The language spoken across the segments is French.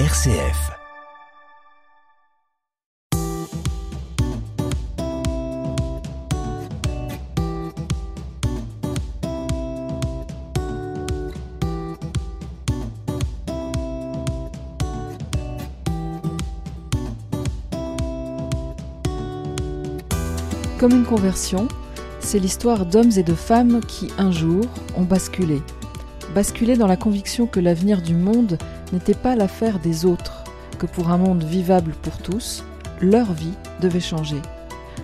RCF. Comme une conversion, c'est l'histoire d'hommes et de femmes qui, un jour, ont basculé. Basculé dans la conviction que l'avenir du monde n'était pas l'affaire des autres, que pour un monde vivable pour tous, leur vie devait changer.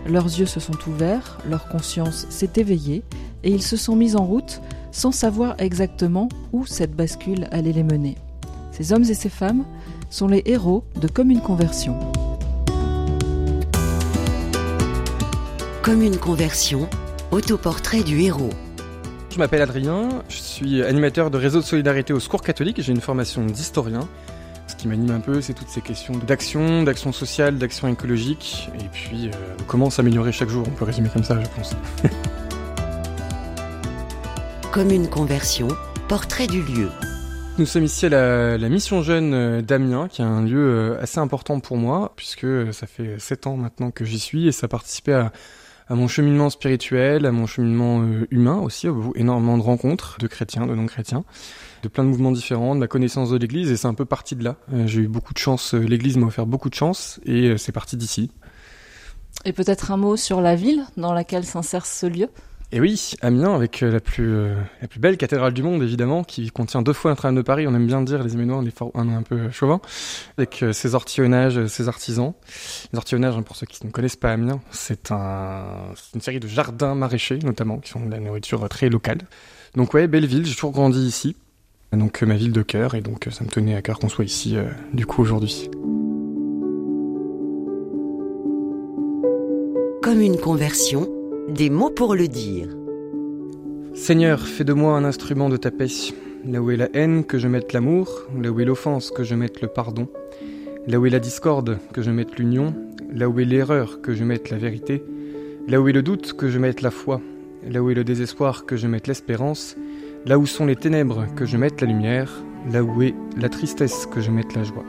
Leurs yeux se sont ouverts, leur conscience s'est éveillée, et ils se sont mis en route sans savoir exactement où cette bascule allait les mener. Ces hommes et ces femmes sont les héros de Comme une conversion. Comme une conversion, autoportrait du héros. Je m'appelle Adrien, je suis animateur de réseau de solidarité au Secours catholique j'ai une formation d'historien. Ce qui m'anime un peu, c'est toutes ces questions d'action, d'action sociale, d'action écologique, et puis euh, comment s'améliorer chaque jour, on peut résumer comme ça, je pense. Comme une conversion, portrait du lieu. Nous sommes ici à la, la Mission Jeune euh, d'Amiens, qui est un lieu euh, assez important pour moi, puisque ça fait 7 ans maintenant que j'y suis, et ça a participé à, à mon cheminement spirituel, à mon cheminement euh, humain aussi, à énormément de rencontres de chrétiens, de non-chrétiens, de plein de mouvements différents, de ma connaissance de l'Église, et c'est un peu parti de là. Euh, J'ai eu beaucoup de chance, euh, l'Église m'a offert beaucoup de chance, et c'est parti d'ici. Et peut-être un mot sur la ville dans laquelle s'insère ce lieu? Et oui, Amiens, avec euh, la plus, euh, la plus belle cathédrale du monde, évidemment, qui contient deux fois Notre-Dame de Paris, on aime bien dire, les Héménois, on est, est un peu chauvin, avec euh, ses ortillonnages, ses artisans. Les ortillonnages, hein, pour ceux qui ne connaissent pas Amiens, c'est un, une série de jardins maraîchers, notamment, qui sont de la nourriture très locale. Donc ouais, belle ville, j'ai toujours grandi ici. Donc ma ville de cœur, et donc ça me tenait à cœur qu'on soit ici, du coup, aujourd'hui. Comme une conversion, des mots pour le dire. Seigneur, fais de moi un instrument de ta paix. Là où est la haine, que je mette l'amour. Là où est l'offense, que je mette le pardon. Là où est la discorde, que je mette l'union. Là où est l'erreur, que je mette la vérité. Là où est le doute, que je mette la foi. Là où est le désespoir, que je mette l'espérance. Là où sont les ténèbres, que je mette la lumière. Là où est la tristesse, que je mette la joie.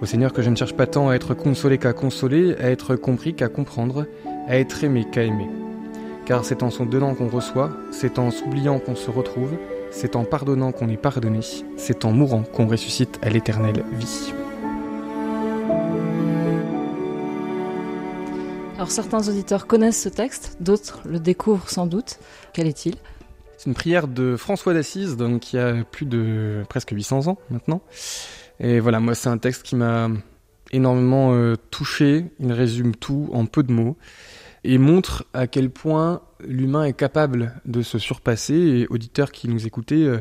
Au Seigneur, que je ne cherche pas tant à être consolé qu'à consoler, à être compris qu'à comprendre, à être aimé qu'à aimer. Car c'est en s'en donnant qu'on reçoit, c'est en s'oubliant qu'on se retrouve, c'est en pardonnant qu'on est pardonné, c'est en mourant qu'on ressuscite à l'éternelle vie. Alors certains auditeurs connaissent ce texte, d'autres le découvrent sans doute. Quel est-il? C'est une prière de François d'Assise, donc qui a plus de presque 800 ans maintenant. Et voilà, moi c'est un texte qui m'a énormément euh, touché, il résume tout en peu de mots et montre à quel point l'humain est capable de se surpasser. Et auditeurs qui nous écoutez, euh,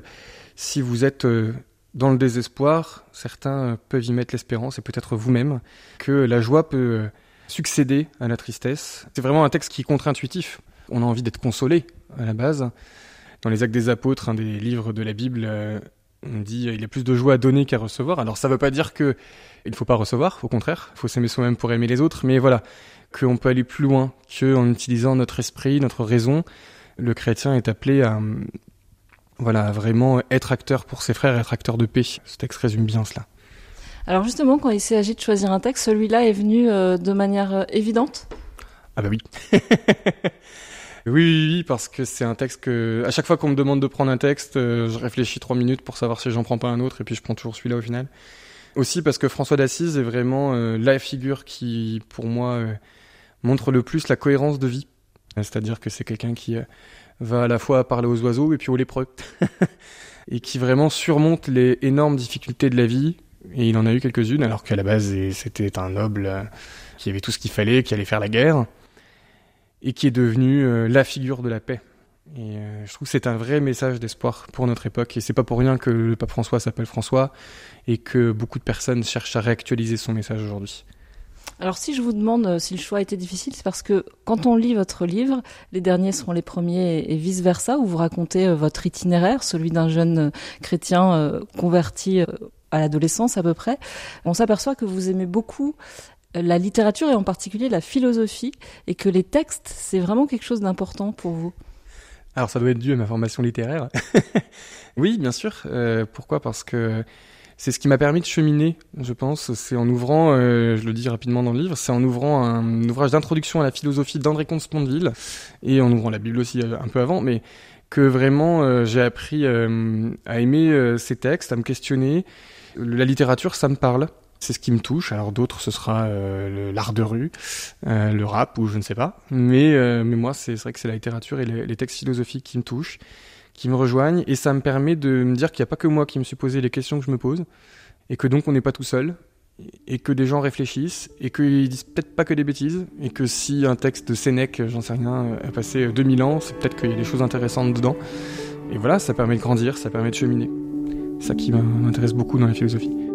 si vous êtes euh, dans le désespoir, certains euh, peuvent y mettre l'espérance et peut-être vous-même que la joie peut succéder à la tristesse. C'est vraiment un texte qui est contre-intuitif. On a envie d'être consolé à la base. Dans les Actes des Apôtres, un des livres de la Bible, on dit il y a plus de joie à donner qu'à recevoir. Alors ça veut pas dire que il ne faut pas recevoir, au contraire, il faut s'aimer soi-même pour aimer les autres, mais voilà, qu'on peut aller plus loin que en utilisant notre esprit, notre raison. Le chrétien est appelé à hum, voilà, à vraiment être acteur pour ses frères, être acteur de paix. Ce texte résume bien cela. Alors justement, quand il s'agit de choisir un texte, celui-là est venu euh, de manière euh, évidente? Ah bah oui. oui, oui, oui, parce que c'est un texte que, à chaque fois qu'on me demande de prendre un texte, euh, je réfléchis trois minutes pour savoir si j'en prends pas un autre, et puis je prends toujours celui-là au final. Aussi parce que François d'Assise est vraiment la figure qui, pour moi, montre le plus la cohérence de vie. C'est-à-dire que c'est quelqu'un qui euh, va à la fois parler aux oiseaux et puis aux lépreux. et qui vraiment surmonte les énormes difficultés de la vie. Et il en a eu quelques-unes, alors qu'à la base, c'était un noble euh, qui avait tout ce qu'il fallait, qui allait faire la guerre, et qui est devenu euh, la figure de la paix. Et euh, je trouve que c'est un vrai message d'espoir pour notre époque. Et c'est pas pour rien que le pape François s'appelle François, et que beaucoup de personnes cherchent à réactualiser son message aujourd'hui. Alors si je vous demande euh, si le choix était difficile, c'est parce que quand on lit votre livre, les derniers seront les premiers et vice-versa, où vous racontez euh, votre itinéraire, celui d'un jeune euh, chrétien converti à l'adolescence à peu près. On s'aperçoit que vous aimez beaucoup la littérature et en particulier la philosophie, et que les textes, c'est vraiment quelque chose d'important pour vous. Alors ça doit être dû à ma formation littéraire. oui, bien sûr. Pourquoi? Parce que c'est ce qui m'a permis de cheminer, je pense. C'est en ouvrant, euh, je le dis rapidement dans le livre, c'est en ouvrant un, ouvrage d'introduction à la philosophie d'André Comte-Sponville et en ouvrant la Bible aussi euh, un peu avant, mais que vraiment euh, j'ai appris à aimer ces textes, à me questionner. La littérature, ça me parle. C'est ce qui me touche. Alors d'autres, ce sera l'art de rue, le rap ou je ne sais pas. Mais, mais moi, c'est vrai que c'est la littérature et les textes philosophiques qui me touchent qui me rejoignent et ça me permet de me dire qu'il n'y a pas que moi qui me suis posé les questions que je me pose et que donc on n'est pas tout seul et que des gens réfléchissent et qu'ils disent peut-être pas que des bêtises et que si un texte de Sénèque, j'en sais rien, a passé 2000 ans, c'est peut-être qu'il y a des choses intéressantes dedans. Et voilà, ça permet de grandir, ça permet de cheminer. C'est ça qui m'intéresse beaucoup dans la philosophie.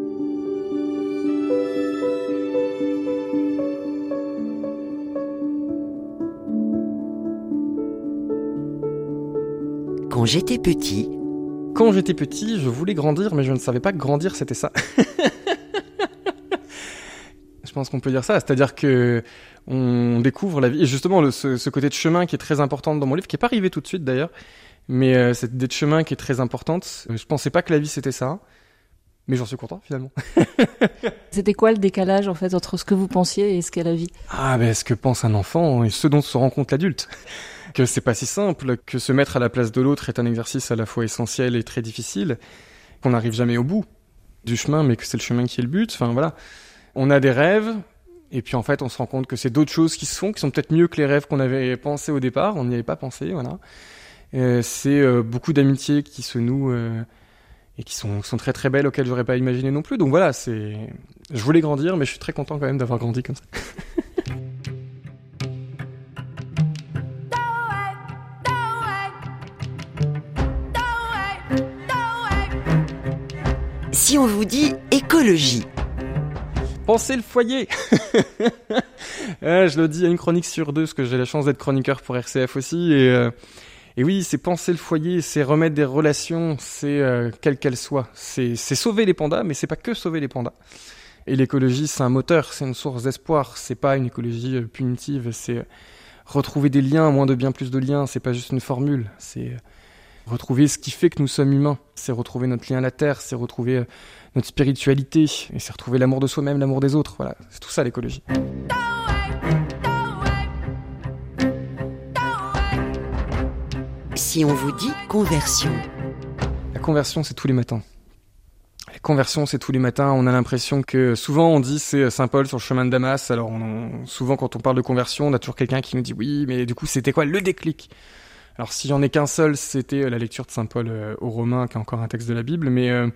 Quand j'étais petit. Quand j'étais petit, je voulais grandir, mais je ne savais pas que grandir c'était ça. je pense qu'on peut dire ça, c'est-à-dire que on découvre la vie. Et justement, ce, côté de chemin qui est très important dans mon livre, qui n'est pas arrivé tout de suite d'ailleurs, mais euh, cette idée de chemin qui est très importante. Je pensais pas que la vie c'était ça. Mais j'en suis content finalement. C'était quoi le décalage en fait entre ce que vous pensiez et ce qu'est la vie? Ah ben ce que pense un enfant et ce dont se rend compte l'adulte que c'est pas si simple, que se mettre à la place de l'autre est un exercice à la fois essentiel et très difficile, qu'on n'arrive jamais au bout du chemin, mais que c'est le chemin qui est le but. Enfin voilà, on a des rêves, et puis en fait on se rend compte que c'est d'autres choses qui se font, qui sont peut-être mieux que les rêves qu'on avait pensé au départ. On n'y avait pas pensé, voilà. C'est euh, beaucoup d'amitiés qui se nouent. Euh, et qui sont, sont très très belles auxquelles j'aurais pas imaginé non plus. Donc voilà, c'est, je voulais grandir, mais je suis très content quand même d'avoir grandi comme ça. si on vous dit écologie Pensez le foyer Je le dis à une chronique sur deux, parce que j'ai la chance d'être chroniqueur pour RCF aussi. Et, euh, et oui, c'est penser le foyer, c'est remettre des relations, c'est euh, quelles qu'elles soient. C'est sauver les pandas, mais c'est pas que sauver les pandas. Et l'écologie, c'est un moteur, c'est une source d'espoir. C'est pas une écologie euh, punitive, c'est retrouver des liens, moins de bien, plus de liens. C'est pas juste une formule, retrouver ce qui fait que nous sommes humains. C'est retrouver notre lien à la terre, c'est retrouver euh, notre spiritualité, et c'est retrouver l'amour de soi-même, l'amour des autres. Voilà, c'est tout ça l'écologie. Si on vous dit conversion. La conversion, c'est tous les matins. La conversion, c'est tous les matins. On a l'impression que souvent on dit c'est Saint Paul sur le chemin de Damas. Alors souvent quand on parle de conversion, on a toujours quelqu'un qui nous dit oui, mais du coup c'était quoi le déclic? Alors si j'en ai qu'un seul, c'était euh, la lecture de Saint Paul euh, aux Romains, qui est encore un texte de la Bible, mais euh,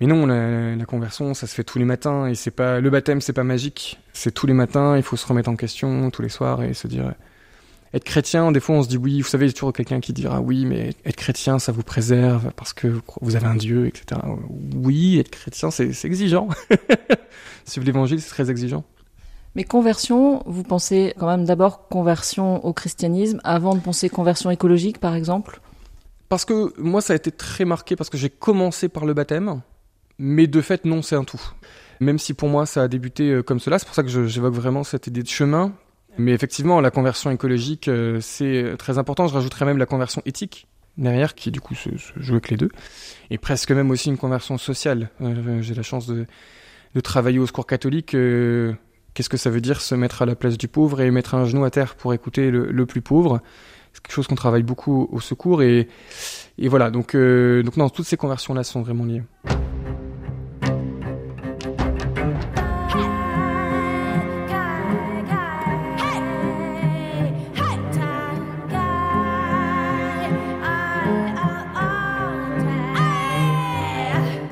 mais non, la, conversion, ça se fait tous les matins et c'est pas le baptême, c'est pas magique. C'est tous les matins, il faut se remettre en question tous les soirs et se dire être chrétien. Des fois, on se dit oui, vous savez, il y a toujours quelqu'un qui dira oui, mais être chrétien, ça vous préserve parce que vous avez un Dieu, etc. Oui, être chrétien, c'est exigeant. Suivre l'Évangile, c'est très exigeant. Mais conversion, vous pensez quand même d'abord conversion au christianisme avant de penser conversion écologique, par exemple? Parce que moi, ça a été très marqué parce que j'ai commencé par le baptême, mais de fait, non, c'est un tout. Même si pour moi, ça a débuté euh, comme cela, c'est pour ça que j'évoque vraiment cette idée de chemin. Mais effectivement, la conversion écologique, euh, c'est très important. Je rajouterais même la conversion éthique derrière, qui du coup se, joue avec les deux. Et presque même aussi une conversion sociale. Euh, j'ai la chance de, de, travailler au secours catholique Qu'est-ce que ça veut dire se mettre à la place du pauvre et mettre un genou à terre pour écouter le, plus pauvre? C'est quelque chose qu'on travaille beaucoup au secours et, et voilà. Donc, euh, donc non, toutes ces conversions-là sont vraiment liées.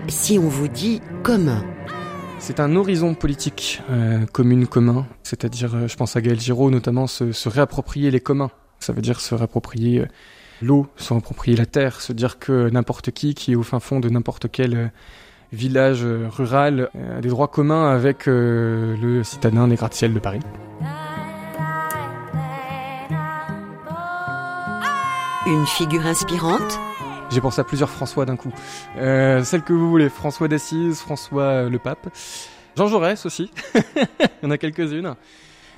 Si on vous dit commun. C'est un horizon politique euh, commune commun, c'est-à-dire, euh, je pense à Gaël Giraud notamment, se, réapproprier les communs. Ça veut dire se réapproprier euh, l'eau, se réapproprier la terre, se dire que n'importe qui qui est au fin fond de n'importe quel village rural a des droits communs avec le citadin des gratte-ciel de Paris. Une figure inspirante j'ai pensé à plusieurs François d'un coup. Euh, celle que vous voulez, François d'Assise, François euh, le Pape. Jean Jaurès aussi, il y en a quelques-unes.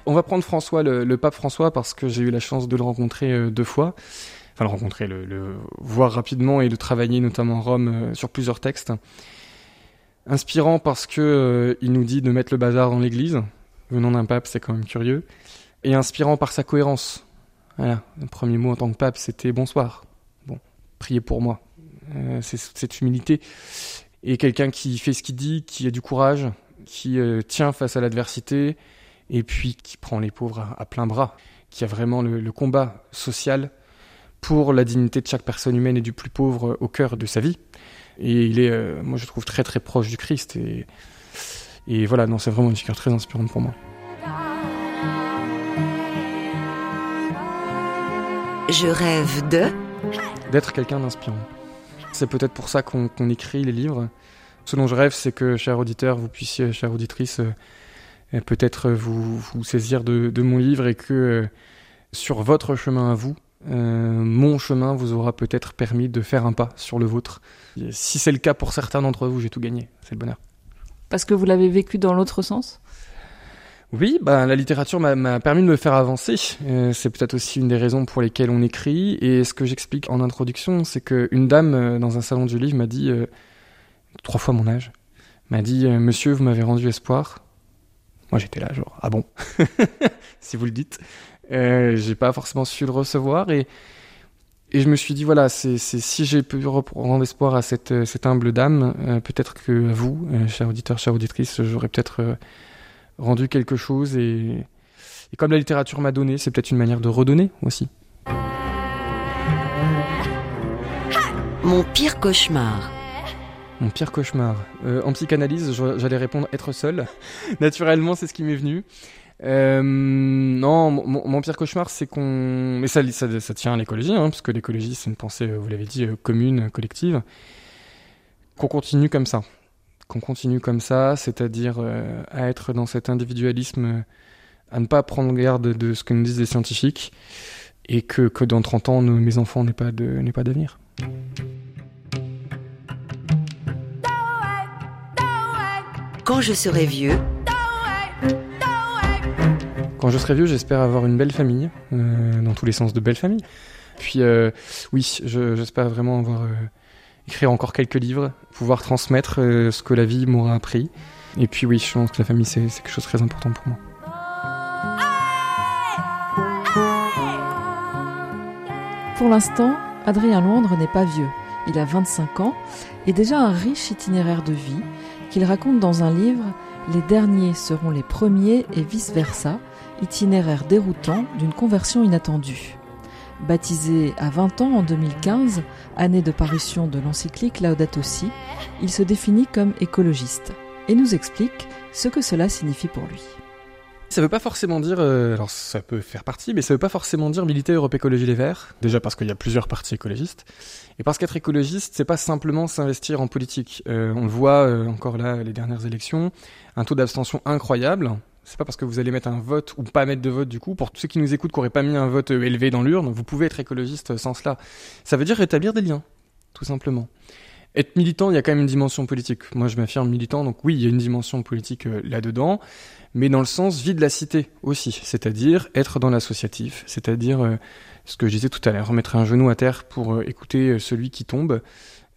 On va prendre François, le, pape François, parce que j'ai eu la chance de le rencontrer euh, deux fois. Enfin, le rencontrer, le, voir rapidement et de travailler notamment en Rome sur plusieurs textes. Inspirant parce que il nous dit de mettre le bazar dans l'église. Venant d'un pape, c'est quand même curieux. Et inspirant par sa cohérence. Voilà, le premier mot en tant que pape, c'était bonsoir. Priez pour moi. c'est cette humilité. Et quelqu'un qui fait ce qu'il dit, qui a du courage, qui tient face à l'adversité, et puis qui prend les pauvres à, plein bras, qui a vraiment le, combat social pour la dignité de chaque personne humaine et du plus pauvre au cœur de sa vie. Et il est, euh, moi je trouve, très très proche du Christ. Et, et voilà, non, c'est vraiment une figure très inspirante pour moi. Je rêve de... D'être quelqu'un d'inspirant. C'est peut-être pour ça qu'on écrit les livres. Ce dont je rêve, c'est que, cher auditeur, vous puissiez, chère auditrice, euh, peut-être vous, vous saisir de, mon livre et que euh, sur votre chemin à vous, euh, mon chemin vous aura peut-être permis de faire un pas sur le vôtre. si c'est le cas pour certains d'entre vous, j'ai tout gagné. C'est le bonheur. Parce que vous l'avez vécu dans l'autre sens? Oui, bah, la littérature m'a permis de me faire avancer. Euh, c'est peut-être aussi une des raisons pour lesquelles on écrit. Et ce que j'explique en introduction, c'est qu'une dame dans un salon du livre m'a dit, trois fois mon âge, m'a dit Monsieur, vous m'avez rendu espoir. Moi, j'étais là, genre, ah bon? Si vous le dites. Euh, j'ai pas forcément su le recevoir et, et je me suis dit, voilà, si j'ai pu rendre espoir à cette, cette humble dame, euh, peut-être que vous, euh, chers auditeurs, chères auditrices, j'aurais peut-être euh, rendu quelque chose et, et comme la littérature m'a donné, c'est peut-être une manière de redonner aussi. Mon pire cauchemar. Mon pire cauchemar. Euh, en psychanalyse, j'allais répondre être seul. Naturellement, c'est ce qui m'est venu. Euh, non, mon, pire cauchemar, c'est qu'on. Mais ça, ça, ça tient à l'écologie, hein, parce que l'écologie, c'est une pensée, vous l'avez dit, euh, commune, collective. Qu'on continue comme ça. Qu'on continue comme ça, c'est-à-dire euh, à être dans cet individualisme, à ne pas prendre garde de ce que nous disent les scientifiques, et que, que dans 30 ans, nos, mes enfants n'aient pas d'avenir. Quand je serai vieux. Quand je serai vieux, j'espère avoir une belle famille, euh, dans tous les sens de belle famille. Puis euh, oui, j'espère vraiment avoir euh, écrire encore quelques livres, pouvoir transmettre ce que la vie m'aura appris. Et puis oui, je pense que la famille c'est quelque chose de très important pour moi. Pour l'instant, Adrien Londres n'est pas vieux. Il a 25 ans et déjà un riche itinéraire de vie qu'il raconte dans un livre Les derniers seront les premiers et vice-versa, itinéraire déroutant d'une conversion inattendue. Baptisé à 20 ans en 2015, année de parution de l'encyclique Laudato Si, il se définit comme écologiste et nous explique ce que cela signifie pour lui. Ça veut pas forcément dire, euh, alors ça peut faire partie, mais ça veut pas forcément dire militer Europe Écologie Les Verts. Déjà parce qu'il y a plusieurs partis écologistes. Et parce qu'être écologiste, c'est pas simplement s'investir en politique. Euh, on le voit euh, encore là, les dernières élections, un taux d'abstention incroyable. C'est pas parce que vous allez mettre un vote ou pas mettre de vote du coup. Pour tous ceux qui nous écoutent, qui n'auraient pas mis un vote élevé dans l'urne, vous pouvez être écologiste sans cela. Ça veut dire rétablir des liens, tout simplement. Être militant, il y a quand même une dimension politique. Moi, je m'affirme militant, donc oui, il y a une dimension politique là-dedans mais dans le sens vie de la cité aussi, c'est-à-dire être dans l'associatif, c'est-à-dire euh, ce que je disais tout à l'heure, remettre un genou à terre pour euh, écouter euh, celui qui tombe.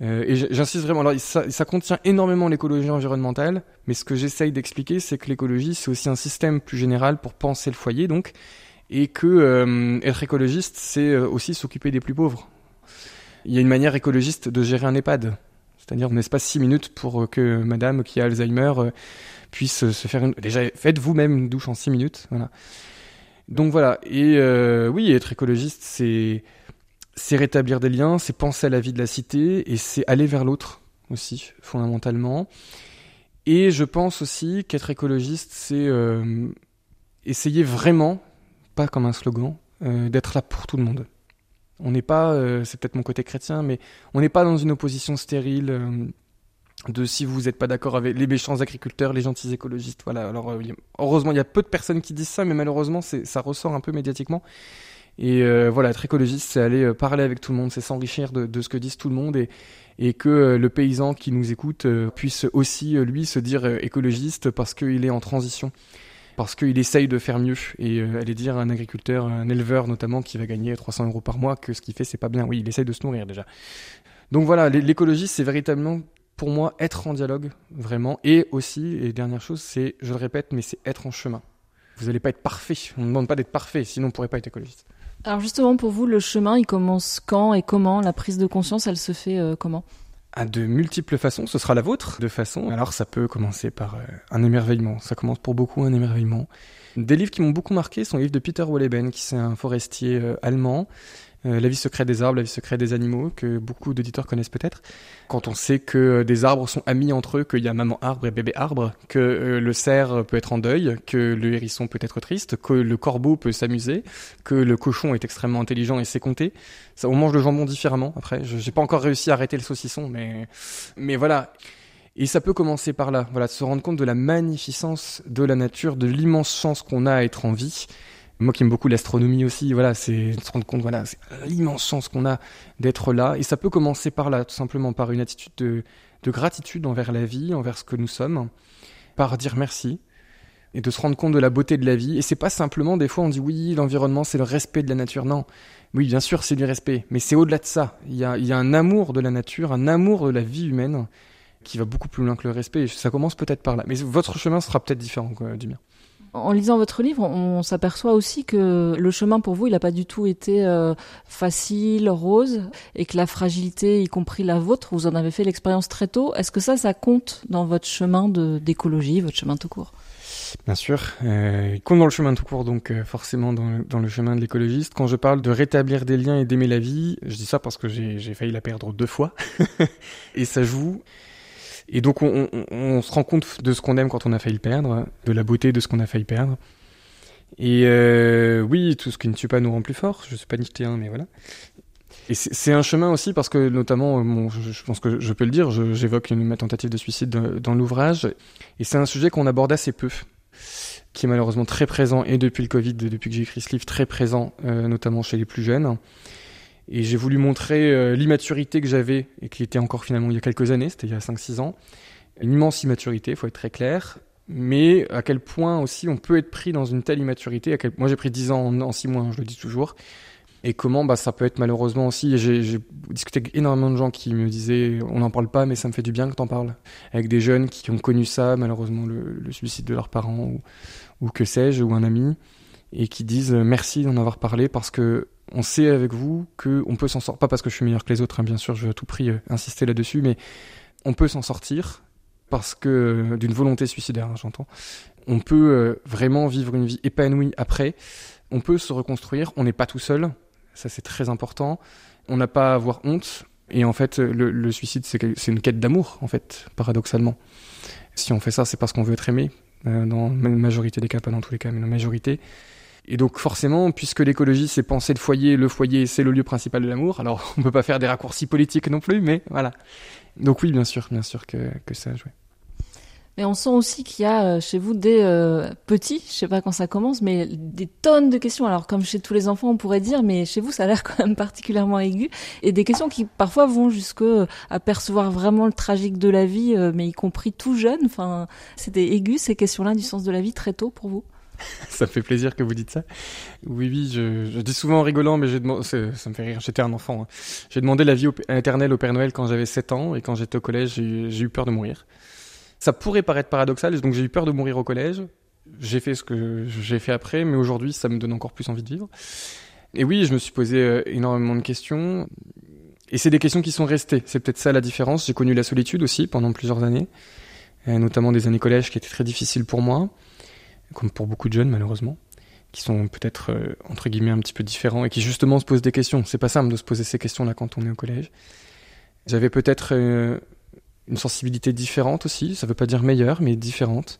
Et j'insiste vraiment, alors ça, contient énormément l'écologie environnementale, mais ce que j'essaye d'expliquer, c'est que l'écologie, c'est aussi un système plus général pour penser le foyer, donc, et que être écologiste, c'est aussi s'occuper des plus pauvres. Il y a une manière écologiste de gérer un EHPAD, c'est-à-dire on pas six minutes pour que madame qui a Alzheimer puisse se faire une... Déjà, faites vous-même une douche en 6 minutes. Voilà. Donc voilà. Et euh, oui, être écologiste, c'est c'est rétablir des liens, c'est penser à la vie de la cité et c'est aller vers l'autre aussi, fondamentalement. Et je pense aussi qu'être écologiste, c'est euh, essayer vraiment, pas comme un slogan, euh, d'être là pour tout le monde. On n'est pas, c'est peut-être mon côté chrétien, mais on n'est pas dans une opposition stérile de si vous n'êtes pas d'accord avec les méchants agriculteurs, les gentils écologistes. Voilà. Alors euh, heureusement, il y a peu de personnes qui disent ça, mais malheureusement, ça ressort un peu médiatiquement. Et euh, voilà, être écologiste, c'est aller euh, parler avec tout le monde, c'est s'enrichir de, ce que disent tout le monde et, que le paysan qui nous écoute puisse aussi, lui, se dire écologiste parce qu'il est en transition, parce qu'il essaye de faire mieux. Et aller dire à un agriculteur, un éleveur notamment, qui va gagner 300 euros par mois, que ce qu'il fait, c'est pas bien. Oui, il essaye de se nourrir déjà. Donc voilà, l'écologie, c'est véritablement pour moi être en dialogue vraiment et aussi et dernière chose c'est je le répète mais c'est être en chemin. Vous n'allez pas être parfait, on ne demande pas d'être parfait sinon on ne pourrait pas être écologiste. Alors justement pour vous le chemin il commence quand et comment la prise de conscience elle se fait euh, comment? À de multiples façons, ce sera la vôtre de façon. Alors ça peut commencer par euh, un émerveillement, ça commence pour beaucoup un émerveillement. Des livres qui m'ont beaucoup marqué sont les livres de Peter Wolleben, qui c'est un forestier euh, allemand, euh, la vie secrète des arbres, la vie secrète des animaux, que beaucoup d'auditeurs connaissent peut-être. Quand on sait que euh, des arbres sont amis entre eux, qu'il y a maman arbre et bébé arbre, que euh, le cerf peut être en deuil, que le hérisson peut être triste, que le corbeau peut s'amuser, que le cochon est extrêmement intelligent et sait compter. Ça, on mange le jambon différemment. Après, j'ai pas encore réussi à arrêter le saucisson, mais mais voilà. Et ça peut commencer par là, voilà, de se rendre compte de la magnificence de la nature, de l'immense chance qu'on a à être en vie moi qui aime beaucoup l'astronomie aussi, voilà, c'est se rendre compte, voilà, c'est l'immense chance qu'on a d'être là. Et ça peut commencer par là, tout simplement par une attitude de, de gratitude envers la vie, envers ce que nous sommes, par dire merci et de se rendre compte de la beauté de la vie. Et c'est pas simplement, des fois, on dit oui, l'environnement, c'est le respect de la nature. Non. Oui, bien sûr, c'est du respect. Mais c'est au-delà de ça. Il y, a, il y a un amour de la nature, un amour de la vie humaine qui va beaucoup plus loin que le respect. Et ça commence peut-être par là. Mais votre chemin sera peut-être différent du mien. En lisant votre livre, on s'aperçoit aussi que le chemin pour vous, il n'a pas du tout été euh, facile, rose, et que la fragilité, y compris la vôtre, vous en avez fait l'expérience très tôt. Est-ce que ça, ça compte dans votre chemin d'écologie, votre chemin tout court? Bien sûr, euh, il compte dans le chemin tout court, donc euh, forcément dans, dans, le chemin de l'écologiste. Quand je parle de rétablir des liens et d'aimer la vie, je dis ça parce que j'ai failli la perdre deux fois, et ça joue et donc on, se rend compte de ce qu'on aime quand on a failli le perdre, de la beauté de ce qu'on a failli perdre. Et euh, oui, tout ce qui ne tue pas nous rend plus fort. Je suis pas un, mais voilà. Et c'est un chemin aussi parce que notamment, bon, je, pense que je peux le dire, j'évoque ma tentative de suicide dans, dans l'ouvrage, et c'est un sujet qu'on aborde assez peu, qui est malheureusement très présent, et depuis le Covid, depuis que j'ai écrit ce livre, très présent, euh, notamment chez les plus jeunes. Et j'ai voulu montrer euh, l'immaturité que j'avais, et qui était encore finalement il y a quelques années, c'était il y a 5-6 ans. Une immense immaturité, il faut être très clair. Mais à quel point aussi on peut être pris dans une telle immaturité. Moi j'ai pris 10 ans en, 6 mois, hein, je le dis toujours. Et comment bah, ça peut être malheureusement aussi. J'ai discuté avec énormément de gens qui me disaient on n'en parle pas, mais ça me fait du bien que t'en parles. Avec des jeunes qui ont connu ça, malheureusement le, suicide de leurs parents ou, ou que sais-je, ou un ami, et qui disent merci d'en avoir parlé parce que on sait avec vous qu'on peut s'en sortir, pas parce que je suis meilleur que les autres, hein, bien sûr, je veux à tout prix euh, insister là-dessus, mais on peut s'en sortir parce que euh, d'une volonté suicidaire, hein, j'entends. On peut euh, vraiment vivre une vie épanouie après. On peut se reconstruire. On n'est pas tout seul. Ça, c'est très important. On n'a pas à avoir honte. Et en fait, le, le suicide, c'est une quête d'amour, en fait, paradoxalement. Si on fait ça, c'est parce qu'on veut être aimé. dans la majorité des cas, pas dans tous les cas, mais dans la majorité. Et donc forcément, puisque l'écologie c'est penser le foyer, le foyer c'est le lieu principal de l'amour, alors on peut pas faire des raccourcis politiques non plus, mais voilà. Donc oui, bien sûr, bien sûr que, ça a joué. Mais on sent aussi qu'il y a euh, chez vous des euh, petits, je sais pas quand ça commence, mais des tonnes de questions. Alors comme chez tous les enfants, on pourrait dire, mais chez vous, ça a l'air quand même particulièrement aigu. Et des questions qui parfois vont jusque euh, à percevoir vraiment le tragique de la vie, mais y compris tout jeune. Enfin, c'était aigu ces questions-là du sens de la vie très tôt pour vous. ça me fait plaisir que vous dites ça. Oui, oui, je, dis souvent en rigolant, mais ça me fait rire, j'étais un enfant. Hein. J'ai demandé la vie éternelle au Père Noël quand j'avais 7 ans, et quand j'étais au collège, j'ai eu peur de mourir. Ça pourrait paraître paradoxal, donc j'ai eu peur de mourir au collège. J'ai fait ce que j'ai fait après, mais aujourd'hui, ça me donne encore plus envie de vivre. Et oui, je me suis posé euh, énormément de questions. Et c'est des questions qui sont restées. C'est peut-être ça la différence. J'ai connu la solitude aussi pendant plusieurs années, notamment des années collège qui étaient très difficiles pour moi comme pour beaucoup de jeunes malheureusement, qui sont peut-être euh, entre guillemets un petit peu différents et qui justement se posent des questions. C'est pas simple de se poser ces questions-là quand on est au collège. J'avais peut-être euh, une sensibilité différente aussi, ça veut pas dire meilleure, mais différente.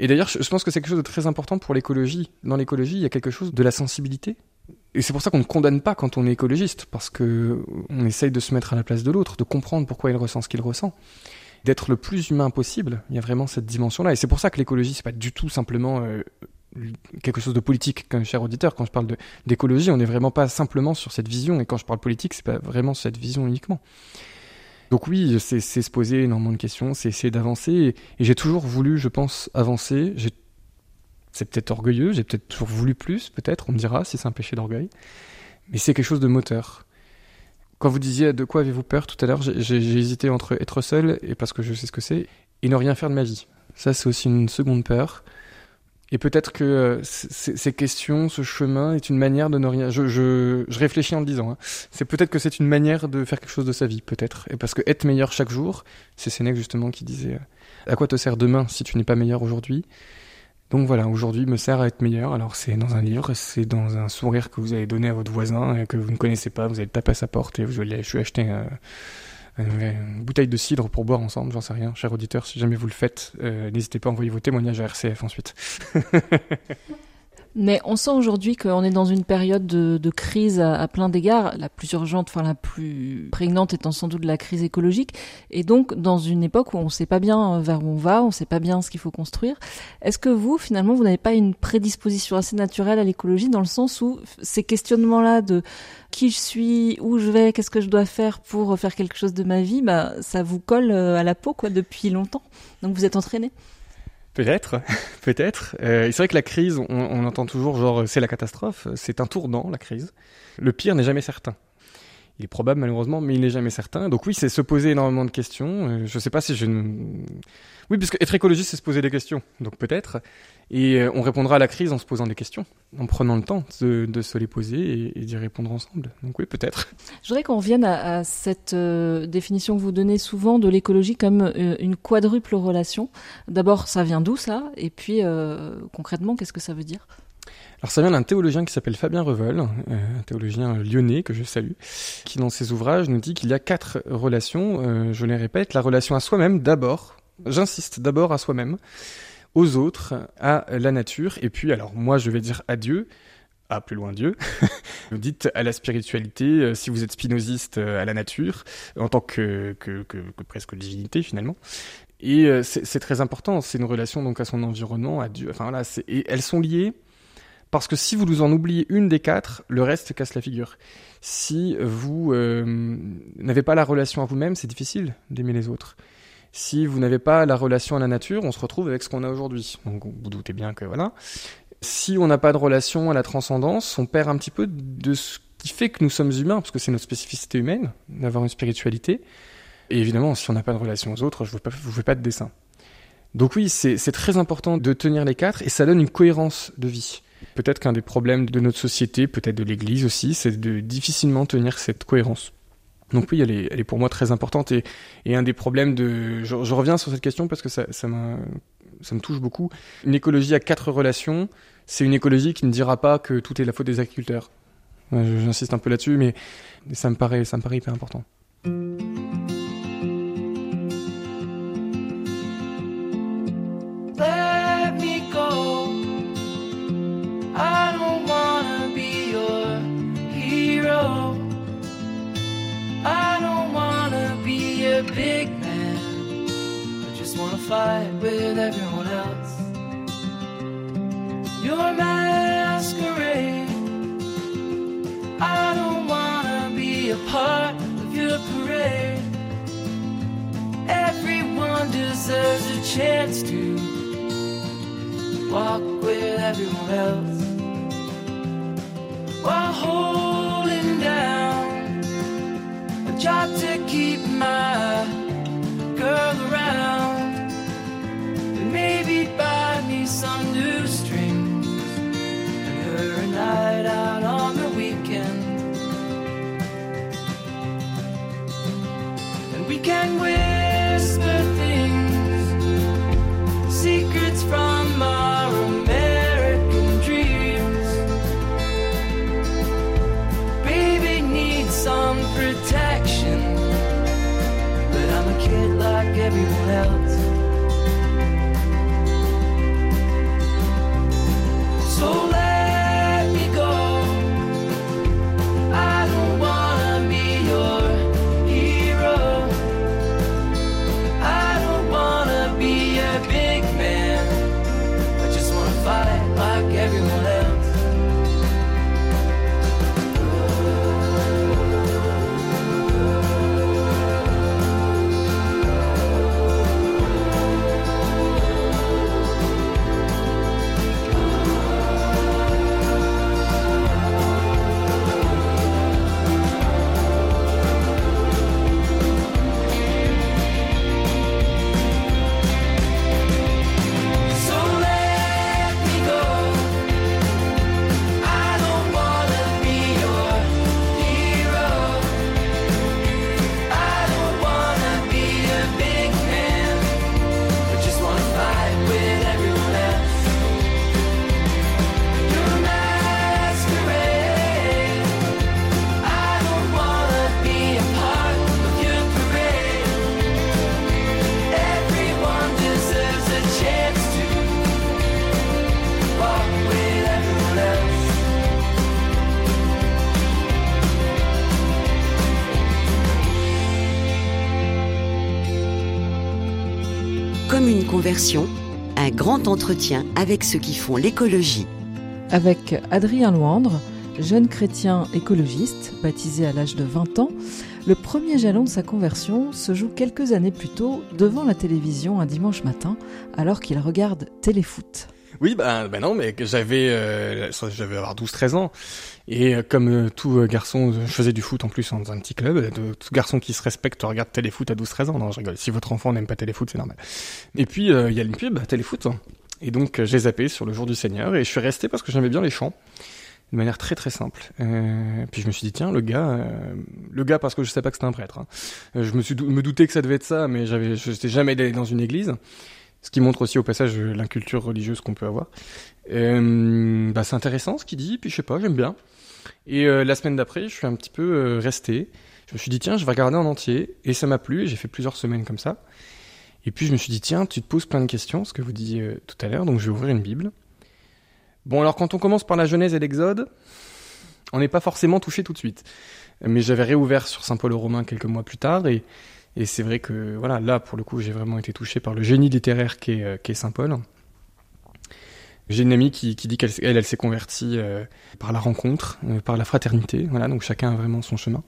Et d'ailleurs, je pense que c'est quelque chose de très important pour l'écologie. Dans l'écologie, il y a quelque chose de la sensibilité. Et c'est pour ça qu'on ne condamne pas quand on est écologiste, parce que on essaye de se mettre à la place de l'autre, de comprendre pourquoi il ressent ce qu'il ressent d'être le plus humain possible. Il y a vraiment cette dimension-là. Et c'est pour ça que l'écologie, c'est pas du tout simplement euh, quelque chose de politique, cher auditeur. Quand je parle d'écologie, on n'est vraiment pas simplement sur cette vision. Et quand je parle politique, c'est pas vraiment cette vision uniquement. Donc oui, c'est se poser énormément de questions, c'est essayer d'avancer. Et, et j'ai toujours voulu, je pense, avancer. C'est peut-être orgueilleux, j'ai peut-être toujours voulu plus, peut-être, on me dira si c'est un péché d'orgueil. Mais c'est quelque chose de moteur Quand vous disiez de quoi avez-vous peur tout à l'heure, j'ai hésité entre être seul et parce que je sais ce que c'est et ne rien faire de ma vie. Ça, c'est aussi une seconde peur. Et peut-être que euh, ces questions, ce chemin est une manière de ne rien. Je, je, réfléchis en le disant. Hein. C'est peut-être que c'est une manière de faire quelque chose de sa vie, peut-être. Et parce que être meilleur chaque jour, c'est Sénèque justement qui disait euh, à quoi te sert demain si tu n'es pas meilleur aujourd'hui? Donc voilà, aujourd'hui me sert à être meilleur. Alors c'est dans un livre, c'est dans un sourire que vous avez donné à votre voisin et que vous ne connaissez pas. Vous allez taper à sa porte et vous allez, je suis acheté euh, une bouteille de cidre pour boire ensemble, j'en sais rien. Cher auditeur, si jamais vous le faites, euh, n'hésitez pas à envoyer vos témoignages à RCF ensuite. Mais on sent aujourd'hui qu'on est dans une période de, crise à, plein d'égards, la plus urgente, enfin la plus prégnante étant sans doute la crise écologique, et donc dans une époque où on ne sait pas bien vers où on va, on ne sait pas bien ce qu'il faut construire. Est-ce que vous, finalement, vous n'avez pas une prédisposition assez naturelle à l'écologie dans le sens où ces questionnements-là de qui je suis, où je vais, qu'est-ce que je dois faire pour faire quelque chose de ma vie, bah ça vous colle euh, à la peau quoi depuis longtemps? Donc vous êtes entraîné? Peut-être, peut-être. Euh, c'est vrai que la crise, on, entend toujours genre c'est la catastrophe, c'est un tournant la crise. Le pire n'est jamais certain. Il est probable malheureusement, mais il n'est jamais certain. Donc oui, c'est se poser énormément de questions. Euh, je ne sais pas si je oui, parce être écologiste, c'est se poser des questions. Donc peut-être. Et euh, on répondra à la crise en se posant des questions, en prenant le temps de, se les poser et, d'y répondre ensemble. Donc oui, peut-être. Je voudrais qu'on revienne à, cette euh, définition que vous donnez souvent de l'écologie comme une quadruple relation. D'abord, ça vient d'où ça? Et puis, concrètement, qu'est-ce que ça veut dire? Alors ça vient d'un théologien qui s'appelle Fabien Revel, un théologien lyonnais que je salue, qui dans ses ouvrages nous dit qu'il y a quatre relations, je les répète, la relation à soi-même d'abord, J'insiste d'abord à soi-même, aux autres, à la nature, et puis alors moi je vais dire à Dieu, à plus loin Dieu. Vous dites à la spiritualité, euh, si vous êtes spinoziste, euh, à la nature, en tant que, que, que, presque divinité finalement. Et euh, c'est très important, c'est une relation donc à son environnement, à Dieu. Enfin voilà, et elles sont liées parce que si vous nous en oubliez une des quatre, le reste casse la figure. Si vous n'avez pas la relation à vous-même, c'est difficile d'aimer les autres. Si vous n'avez pas la relation à la nature, on se retrouve avec ce qu'on a aujourd'hui. Donc vous doutez bien que voilà. Si on n'a pas de relation à la transcendance, on perd un petit peu de ce qui fait que nous sommes humains, parce que c'est notre spécificité humaine, d'avoir une spiritualité. Et évidemment, si on n'a pas de relation aux autres, je ne vous fais pas de dessin. Donc oui, c'est très important de tenir les quatre, et ça donne une cohérence de vie. Peut-être qu'un des problèmes de notre société, peut-être de l'Église aussi, c'est de difficilement tenir cette cohérence. Donc oui, elle est, pour moi très importante et, et un des problèmes de... Je, reviens sur cette question parce que ça, ça, ça me touche beaucoup. Une écologie à quatre relations, c'est une écologie qui ne dira pas que tout est la faute des agriculteurs. J'insiste un peu là-dessus, mais ça me paraît, ça me paraît hyper important. Big man. I just wanna fight with everyone else. Your masquerade. I don't wanna be a part of your parade. Everyone deserves a chance to walk with everyone else while holding down job to keep my girl around. And maybe buy me some new strings and her a night out on the weekend. And we can whisper Un grand entretien avec ceux qui font l'écologie. Avec Adrien Loindre, jeune chrétien écologiste, baptisé à l'âge de 20 ans, le premier jalon de sa conversion se joue quelques années plus tôt devant la télévision un dimanche matin, alors qu'il regarde Téléfoot. Oui, bah, bah non, mais j'avais, euh, j'avais avoir 12-13 ans. Et euh, comme euh, tout garçon, je faisais du foot en plus dans un petit club. tout garçon qui se respecte regarde téléfoot à 12-13 ans. Non, je rigole. Si votre enfant n'aime pas téléfoot, c'est normal. Et puis, il y a une pub, téléfoot. Et donc, j'ai zappé sur le jour du Seigneur et je suis resté parce que j'aimais bien les chants de manière très très simple. Euh, puis je me suis dit tiens le gars, euh, le gars parce que je sais pas que c'était un prêtre. Hein. Euh, je me suis me doutais que ça devait être ça, mais j'avais je n'étais jamais allé dans une église. Ce qui montre aussi au passage l'inculture religieuse qu'on peut avoir. bah c'est intéressant ce qu'il dit, puis je sais pas, j'aime bien. Et la semaine d'après, je suis un petit peu resté. Je me suis dit tiens, je vais regarder en entier, et ça m'a plu. J'ai fait plusieurs semaines comme ça. Et puis je me suis dit tiens, tu te poses plein de questions, ce que vous disiez tout à l'heure, donc je vais ouvrir une Bible. Bon, alors quand on commence par la Genèse et l'Exode, on n'est pas forcément touché tout de suite. Mais j'avais réouvert sur Saint Paul aux Romains quelques mois plus tard et, et c'est vrai que voilà, là pour le coup, j'ai vraiment été touché par le génie littéraire qu'est euh, Saint Paul. J'ai une amie qui, qui dit qu'elle elle, s'est convertie euh, par la rencontre, euh, par la fraternité. Voilà, donc chacun a vraiment son chemin.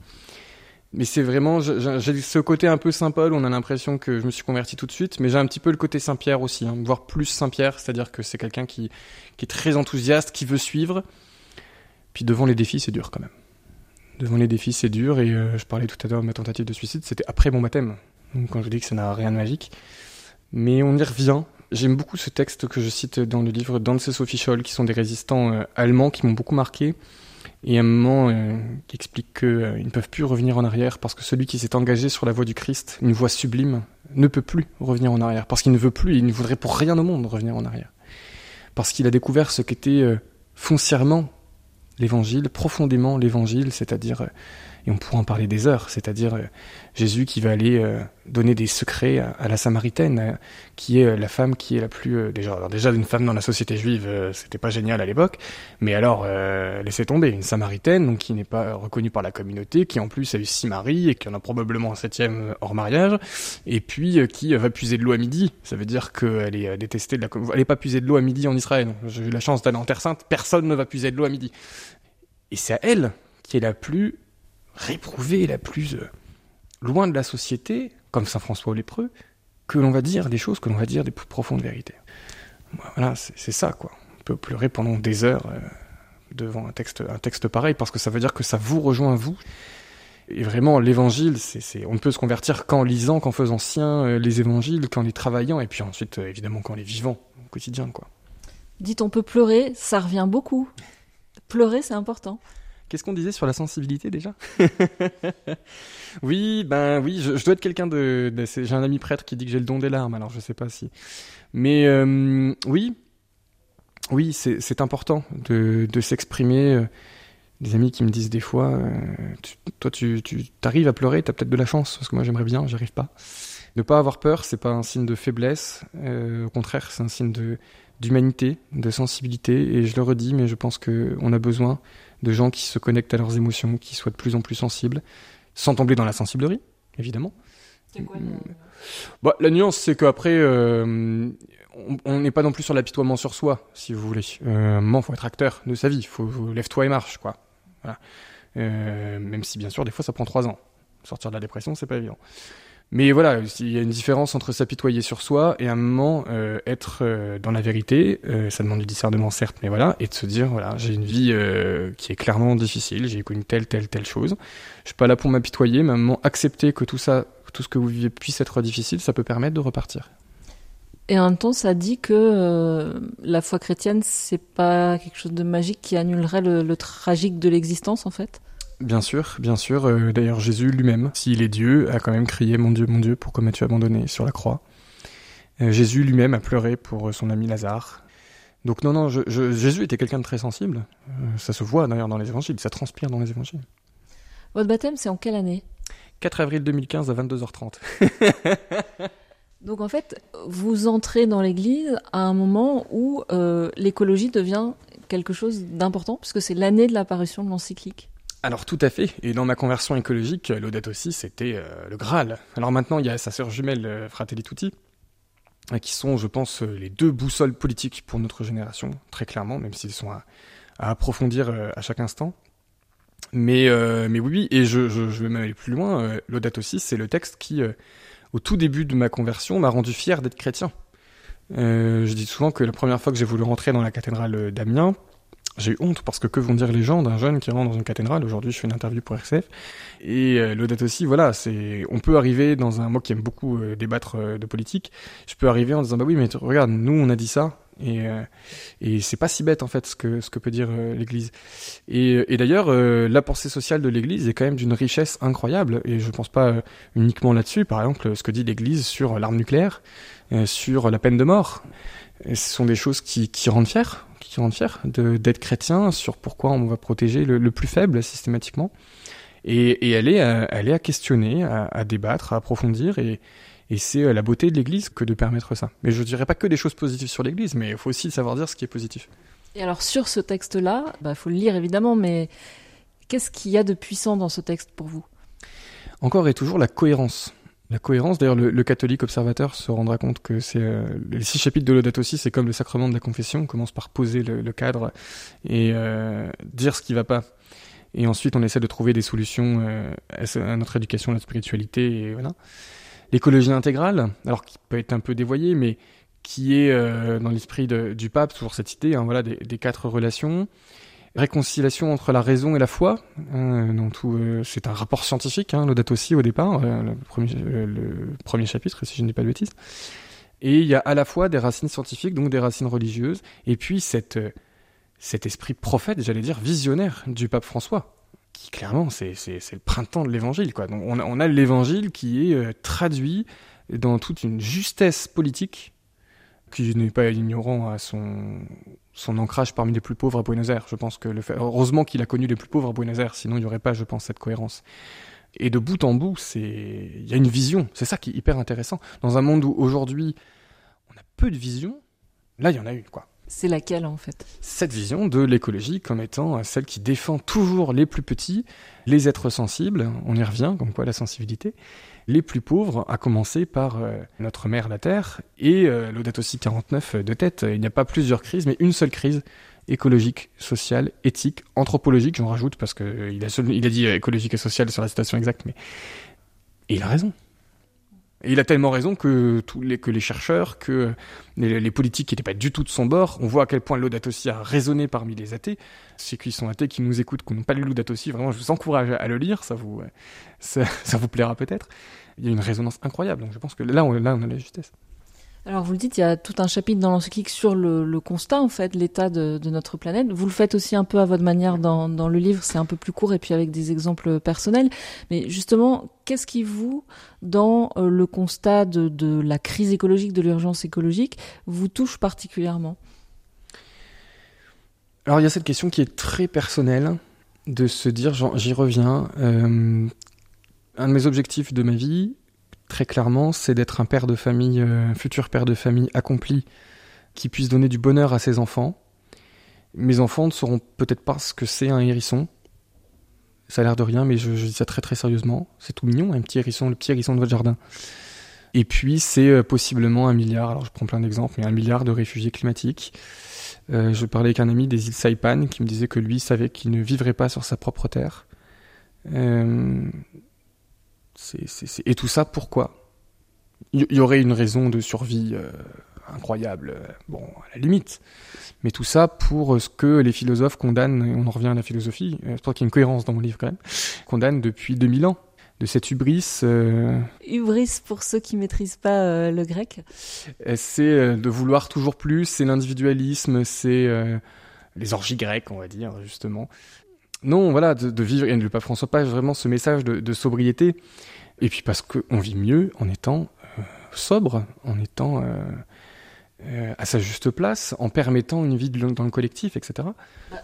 Mais c'est vraiment, j'ai ce côté un peu Saint-Paul, on a l'impression que je me suis converti tout de suite, mais j'ai un petit peu le côté Saint-Pierre aussi, hein, voire plus Saint-Pierre, c'est-à-dire que c'est quelqu'un qui, qui est très enthousiaste, qui veut suivre. Puis devant les défis, c'est dur quand même. Devant les défis, c'est dur, et euh, je parlais tout à l'heure de ma tentative de suicide, c'était après mon baptême. Donc quand je dis que ça n'a rien de magique. Mais on y revient. J'aime beaucoup ce texte que je cite dans le livre d'Anse Sophie Scholl, qui sont des résistants euh, allemands qui m'ont beaucoup marqué et un moment euh, qui explique qu'ils ne peuvent plus revenir en arrière parce que celui qui s'est engagé sur la voie du Christ, une voie sublime, ne peut plus revenir en arrière parce qu'il ne veut plus, il ne voudrait pour rien au monde revenir en arrière. Parce qu'il a découvert ce qu'était foncièrement l'évangile, profondément l'évangile, c'est-à-dire et on pourra en parler des heures, c'est-à-dire euh, Jésus qui va aller euh, donner des secrets à, la Samaritaine, euh, qui est la femme qui est la plus déjà alors déjà une femme dans la société juive, c'était pas génial à l'époque, mais alors laissez tomber une Samaritaine donc qui n'est pas reconnue par la communauté, qui en plus a eu six maris et qui en a probablement un septième hors mariage, et puis qui va puiser de l'eau à midi, ça veut dire qu'elle est détestée de la, elle est pas puiser de l'eau à midi en Israël. J'ai eu la chance d'aller en Terre Sainte, personne ne va puiser de l'eau à midi, et c'est à elle qui est la plus réprouvée, la plus euh, loin de la société, comme Saint François lépreux, que l'on va dire des choses, que l'on va dire des plus profondes vérités. Voilà, c'est ça, quoi. On peut pleurer pendant des heures euh, devant un texte, un texte pareil, parce que ça veut dire que ça vous rejoint, vous. Et vraiment, l'évangile, c'est, on ne peut se convertir qu'en lisant, qu'en faisant sien euh, les évangiles, qu'en les travaillant, et puis ensuite, évidemment, qu'en les vivant au quotidien, quoi. Dites, on peut pleurer, ça revient beaucoup. Pleurer, c'est important. Qu'est-ce qu'on disait sur la sensibilité déjà? Oui, ben oui, je, dois être quelqu'un de. j'ai un ami prêtre qui dit que j'ai le don des larmes, alors je sais pas si. Mais euh, oui, oui, c'est important de, s'exprimer. Euh, des amis qui me disent des fois, euh, toi tu, tu arrives à pleurer, tu as peut-être de la chance, parce que moi j'aimerais bien, j'arrive pas. Ne pas avoir peur, c'est pas un signe de faiblesse, au contraire, c'est un signe d'humanité, de sensibilité, et je le redis, mais je pense qu'on a besoin de gens qui se connectent à leurs émotions, qui soient de plus en plus sensibles, sans tomber dans la sensiblerie, évidemment. C'est quoi bah, La nuance, c'est qu'après, euh, on n'est pas non plus sur l'apitoiement sur soi, si vous voulez. Euh, moment, faut être acteur de sa vie. Faut, faut lève-toi et marche, quoi. Voilà. Euh, même si, bien sûr, des fois, ça prend trois ans. Sortir de la dépression, c'est pas évident. Mais voilà, il y a une différence entre s'apitoyer sur soi et à un moment euh, être euh, dans la vérité. Euh, ça demande du discernement certes, mais voilà, et de se dire voilà, j'ai une vie qui est clairement difficile, j'ai connu telle telle telle chose. Je suis pas là pour m'apitoyer, mais à un moment accepter que tout ça, tout ce que vous vivez puisse être difficile, ça peut permettre de repartir. Et en même temps, ça dit que la foi chrétienne, c'est pas quelque chose de magique qui annulerait le tragique de l'existence, en fait? Bien sûr, bien sûr. Euh, d'ailleurs, Jésus lui-même, s'il est Dieu, a quand même crié Mon Dieu, mon Dieu, pourquoi m'as-tu abandonné sur la croix? Euh, Jésus lui-même a pleuré pour son ami Lazare. Donc non, non, Jésus était quelqu'un de très sensible. Euh, ça se voit d'ailleurs dans les évangiles, ça transpire dans les évangiles. Votre baptême, c'est en quelle année? 4 avril 2015 à 22h30. Donc en fait, vous entrez dans l'Église à un moment où l'écologie devient quelque chose d'important, puisque c'est l'année de l'apparition de l'encyclique. Alors tout à fait, et dans ma conversion écologique, l'Odette aussi, c'était euh, le Graal. Alors maintenant, il y a sa sœur jumelle, euh, Fratelli Tutti, qui sont, je pense, les deux boussoles politiques pour notre génération, très clairement, même s'ils sont à, approfondir à chaque instant. Mais, mais oui, et je, vais même aller plus loin. L'audate aussi, c'est le texte qui, au tout début de ma conversion, m'a rendu fier d'être chrétien. Euh, je dis souvent que la première fois que j'ai voulu rentrer dans la cathédrale d'Amiens, j'ai honte parce que que vont dire les gens d'un jeune qui rentre dans une cathédrale? Aujourd'hui, je fais une interview pour RCF. Et euh, l'audate aussi, voilà, c'est, on peut arriver dans un, moi qui aime beaucoup euh, débattre euh, de politique, je peux arriver en disant, bah oui, mais regarde, nous, on a dit ça, et, euh, et c'est pas si bête en fait ce que, ce que peut dire l'Église. Et, d'ailleurs, la pensée sociale de l'Église est quand même d'une richesse incroyable. Et je pense pas uniquement là-dessus. Par exemple, ce que dit l'Église sur l'arme nucléaire, sur la peine de mort. Ce sont des choses qui, qui rendent fiers, qui rendent fiers d'être chrétien, sur pourquoi on va protéger le, le plus faible systématiquement. Et, et, elle, est à, elle est à questionner, à, à débattre, à approfondir. Et, et c'est euh, la beauté de l'Église que de permettre ça. Mais je dirais pas que des choses positives sur l'Église, mais il faut aussi savoir dire ce qui est positif. Et alors sur ce texte-là, il bah, faut le lire évidemment, mais qu'est-ce qu'il y a de puissant dans ce texte pour vous? Encore et toujours la cohérence. La cohérence, d'ailleurs, le, le, catholique observateur se rendra compte que c'est euh, les six chapitres de l'Audate aussi, c'est comme le sacrement de la confession. On commence par poser le, le cadre et euh, dire ce qui va pas. Et ensuite, on essaie de trouver des solutions euh, à notre éducation, à notre spiritualité, et voilà l'écologie intégrale, alors qui peut être un peu dévoyée, mais qui est euh, dans l'esprit du pape, toujours cette idée hein, voilà, des, des, quatre relations. Réconciliation entre la raison et la foi. Hein, euh, c'est un rapport scientifique, hein, aussi au départ, euh, le, premier, euh, le premier chapitre, si je ne dis pas de bêtises. Et il y a à la fois des racines scientifiques, donc des racines religieuses, et puis cette, euh, cet esprit prophète, j'allais dire visionnaire du pape François, qui clairement c'est le printemps de l'évangile on a, on a l'évangile qui est traduit dans toute une justesse politique qui n'est pas ignorant à son son ancrage parmi les plus pauvres à Buenos Aires. Je pense que le fait, heureusement qu'il a connu les plus pauvres à Buenos Aires, sinon il n'y aurait pas, je pense, cette cohérence. Et de bout en bout, c'est il y a une vision. C'est ça qui est hyper intéressant dans un monde où aujourd'hui on a peu de vision. Là, il y en a une quoi. C'est laquelle en fait? Cette vision de l'écologie comme étant celle qui défend toujours les plus petits, les êtres sensibles, on y revient, comme quoi la sensibilité, les plus pauvres, à commencer par euh, notre mère la Terre, et euh, l'audate aussi 49 de tête, il n'y a pas plusieurs crises, mais une seule crise écologique, sociale, éthique, anthropologique, j'en rajoute parce qu'il euh, a, il a dit écologique et sociale sur la citation exacte, mais et il a raison. Et il a tellement raison que les, chercheurs, que les, politiques qui n'étaient pas du tout de son bord, on voit à quel point Laudato aussi a résonné parmi les athées. Ceux qui sont athées, qui nous écoutent, qui n'ont pas lu Laudato aussi, vraiment, je vous encourage à le lire, ça vous, ça, ça vous plaira peut-être. Il y a une résonance incroyable, donc je pense que là, on, là, on a la justesse. Alors vous le dites, il y a tout un chapitre dans l'encyclique sur le, constat, en fait, l'état de, notre planète. Vous le faites aussi un peu à votre manière dans, le livre, c'est un peu plus court et puis avec des exemples personnels. Mais justement, qu'est-ce qui vous, dans euh, le constat de, de la crise écologique, de l'urgence écologique, vous touche particulièrement? Alors il y a cette question qui est très personnelle, de se dire, j'y reviens, euh, un de mes objectifs de ma vie, très clairement, c'est d'être un père de famille, euh, un futur père de famille accompli, qui puisse donner du bonheur à ses enfants. Mes enfants ne sauront peut-être pas ce que c'est un hérisson. Ça a l'air de rien, mais je, dis ça très très sérieusement. C'est tout mignon, un petit hérisson, le petit hérisson de votre jardin. Et puis c'est euh, possiblement un milliard, alors je prends plein d'exemples, mais un milliard de réfugiés climatiques. Euh, je parlais avec un ami des îles Saipan qui me disait que lui savait qu'il ne vivrait pas sur sa propre terre. Euh, Et tout ça, pourquoi? Il y, y, aurait une raison de survie euh, incroyable, euh, bon, à la limite. Mais tout ça pour ce que les philosophes condamnent, et on en revient à la philosophie, euh, je pense qu'il y a une cohérence dans mon livre quand même, condamnent depuis 2000 ans. De cette hubris. Euh... Hubris, pour ceux qui maîtrisent pas euh, le grec C'est de vouloir toujours plus, c'est l'individualisme, c'est les orgies grecques, on va dire, justement. Non, voilà, de, de vivre, et le pape François Page, vraiment ce message de, de sobriété. Et puis parce qu'on vit mieux en étant euh, sobre, en étant euh, euh, à sa juste place, en permettant une vie dans le collectif, etc.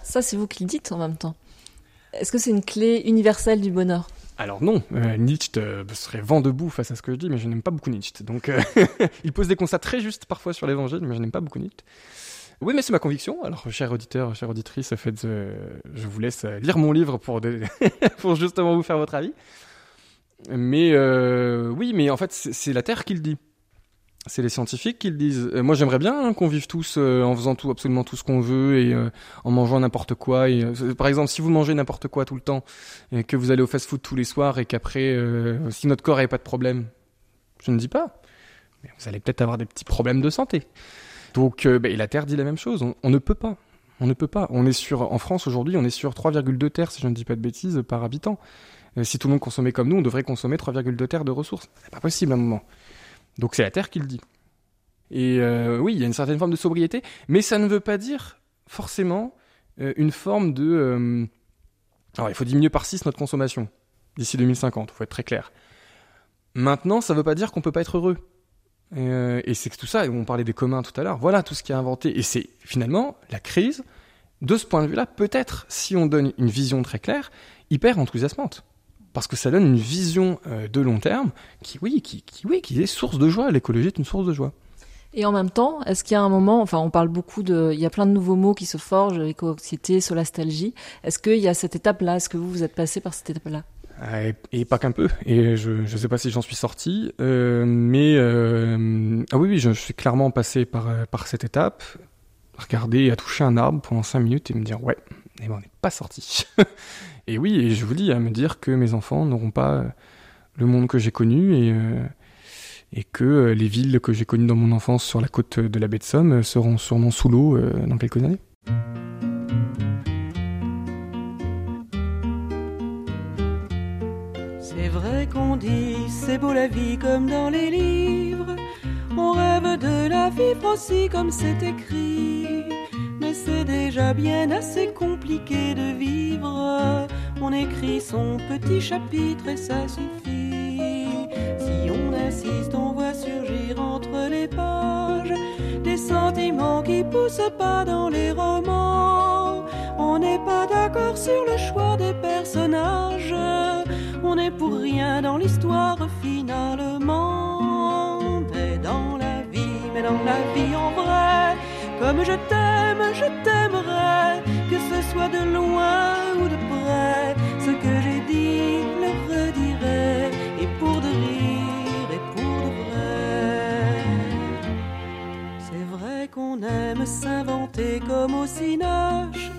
Ça, c'est vous qui le dites en même temps. Est-ce que c'est une clé universelle du bonheur? Alors non, Nietzsche serait vent debout face à ce que je dis, mais je n'aime pas beaucoup Nietzsche. Donc il pose des constats très justes parfois sur l'évangile, mais je n'aime pas beaucoup Nietzsche. Oui, mais c'est ma conviction. Alors, cher auditeur, chère auditrice, euh, je vous laisse lire mon livre pour, justement vous faire votre avis. Mais euh, oui, mais en fait, c'est la Terre qui le dit. C'est les scientifiques qui le disent. Euh, moi, j'aimerais bien hein, qu'on vive tous euh, en faisant tout, absolument tout ce qu'on veut et euh, en mangeant n'importe quoi. Et, par exemple, si vous mangez n'importe quoi tout le temps et que vous allez au fast-food tous les soirs et qu'après, si notre corps n'avait pas de problème, je ne dis pas, mais vous allez peut-être avoir des petits problèmes de santé. Donc, bah, et la Terre dit la même chose. On, ne peut pas. On ne peut pas. On est sur, en France aujourd'hui, on est sur 3,2 terres, si je ne dis pas de bêtises, par habitant. si tout le monde consommait comme nous, on devrait consommer 3,2 terres de ressources. C'est pas possible à un moment. Donc c'est la Terre qui le dit. Et euh, oui, il y a une certaine forme de sobriété, mais ça ne veut pas dire forcément euh, une forme de... Euh, alors il faut diminuer par 6 notre consommation d'ici 2050, il faut être très clair. Maintenant, ça ne veut pas dire qu'on ne peut pas être heureux. Et c'est tout ça, on parlait des communs tout à l'heure, voilà tout ce qui est inventé. Et c'est finalement la crise, de ce point de vue-là, peut-être, si on donne une vision très claire, hyper enthousiasmante parce que ça donne une vision euh, de long terme qui, oui, qui, oui, qui est source de joie. L'écologie est une source de joie. Et en même temps, est-ce qu'il y a un moment, enfin, on parle beaucoup de, il y a plein de nouveaux mots qui se forgent, éco-anxiété, solastalgie. Est-ce qu'il y a cette étape-là? Est-ce que vous, vous êtes passé par cette étape-là? Et, pas qu'un peu. Et je ne sais pas si j'en suis sorti, euh, mais euh, ah oui, oui, je, suis clairement passé par par cette étape. Regarder, à toucher un arbre pendant cinq minutes et me dire ouais, et ben on n'est pas sorti. Et oui, et je vous dis à me dire que mes enfants n'auront pas euh, le monde que j'ai connu et, euh, que euh, les villes que j'ai connues dans mon enfance sur la côte de la baie de Somme seront sûrement sous l'eau dans quelques années. Qu'on dit c'est beau la vie comme dans les livres, on rêve de la vivre aussi comme c'est écrit c'est déjà bien assez compliqué de vivre. On écrit son petit chapitre et ça suffit. Si on insiste, on voit surgir entre les pages des sentiments qui poussent pas dans les romans. On n'est pas d'accord sur le choix des personnages. On n'est pour rien dans l'histoire finalement. Mais dans la vie, mais dans la vie en vrai comme je t'aime, je t'aimerai, que ce soit de loin ou de près. Ce que j'ai dit, le redirai, et pour de rire et pour de vrai. C'est vrai qu'on aime s'inventer comme au cinoche.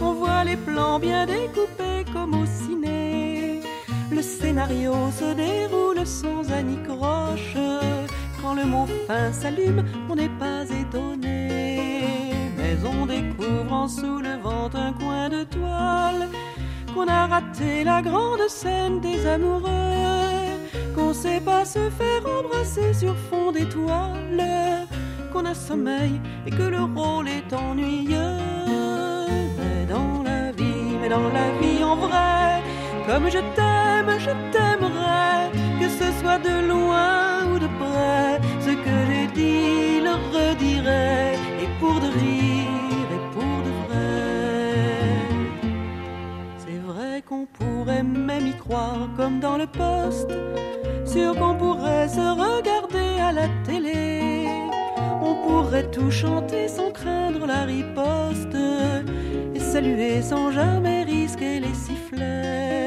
On voit les plans bien découpés comme au ciné. Le scénario se déroule sans anicroche. Quand le mot fin s'allume, on n'est pas étonné. Mais on découvre en soulevant un coin de toile qu'on a raté la grande scène des amoureux. Qu'on sait pas se faire embrasser sur fond d'étoiles. Qu'on a sommeil et que le rôle est ennuyeux. Mais dans la vie, mais dans la vie en vrai, comme je t'aime, je t'aimerai, que ce soit de loin ou de près. Ce que j'ai dit, le redirai, et pour de rire et pour de vrai. C'est vrai qu'on pourrait même y croire comme dans le poste, sûr qu'on pourrait se regarder à la télé. On pourrait tout chanter sans craindre la riposte et saluer sans jamais risquer les sifflets.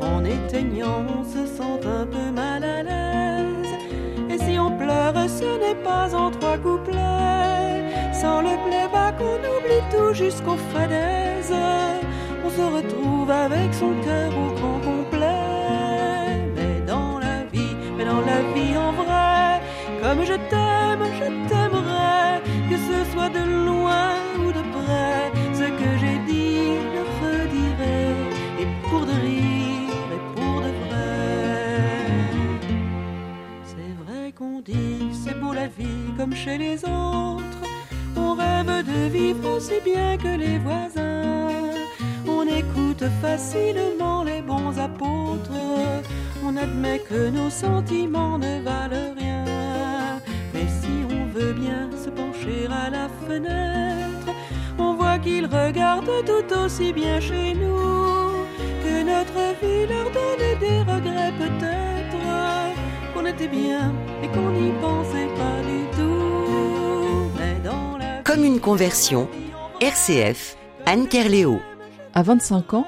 En éteignant, on se sent un peu mal à l'aise. Et si on pleure, ce n'est pas en trois couplets. Sans le playback, on oublie tout jusqu'aux falaises. On se retrouve avec son cœur au grand complet. Mais dans la vie, mais dans la vie en vrai, comme je t'aime, je t'aimerai, qu'on dit, c'est beau la vie comme chez les autres. On rêve de vivre aussi bien que les voisins. On écoute facilement les bons apôtres. On admet que nos sentiments ne valent rien veut bien se pencher à la fenêtre, on voit qu'ils regardent tout aussi bien chez nous, que notre vie leur donne des regrets peut-être, qu'on était bien et qu'on n'y pensait pas du tout. Mais dans la Comme une conversion, RCF, Anne Kerléo. À 25 ans,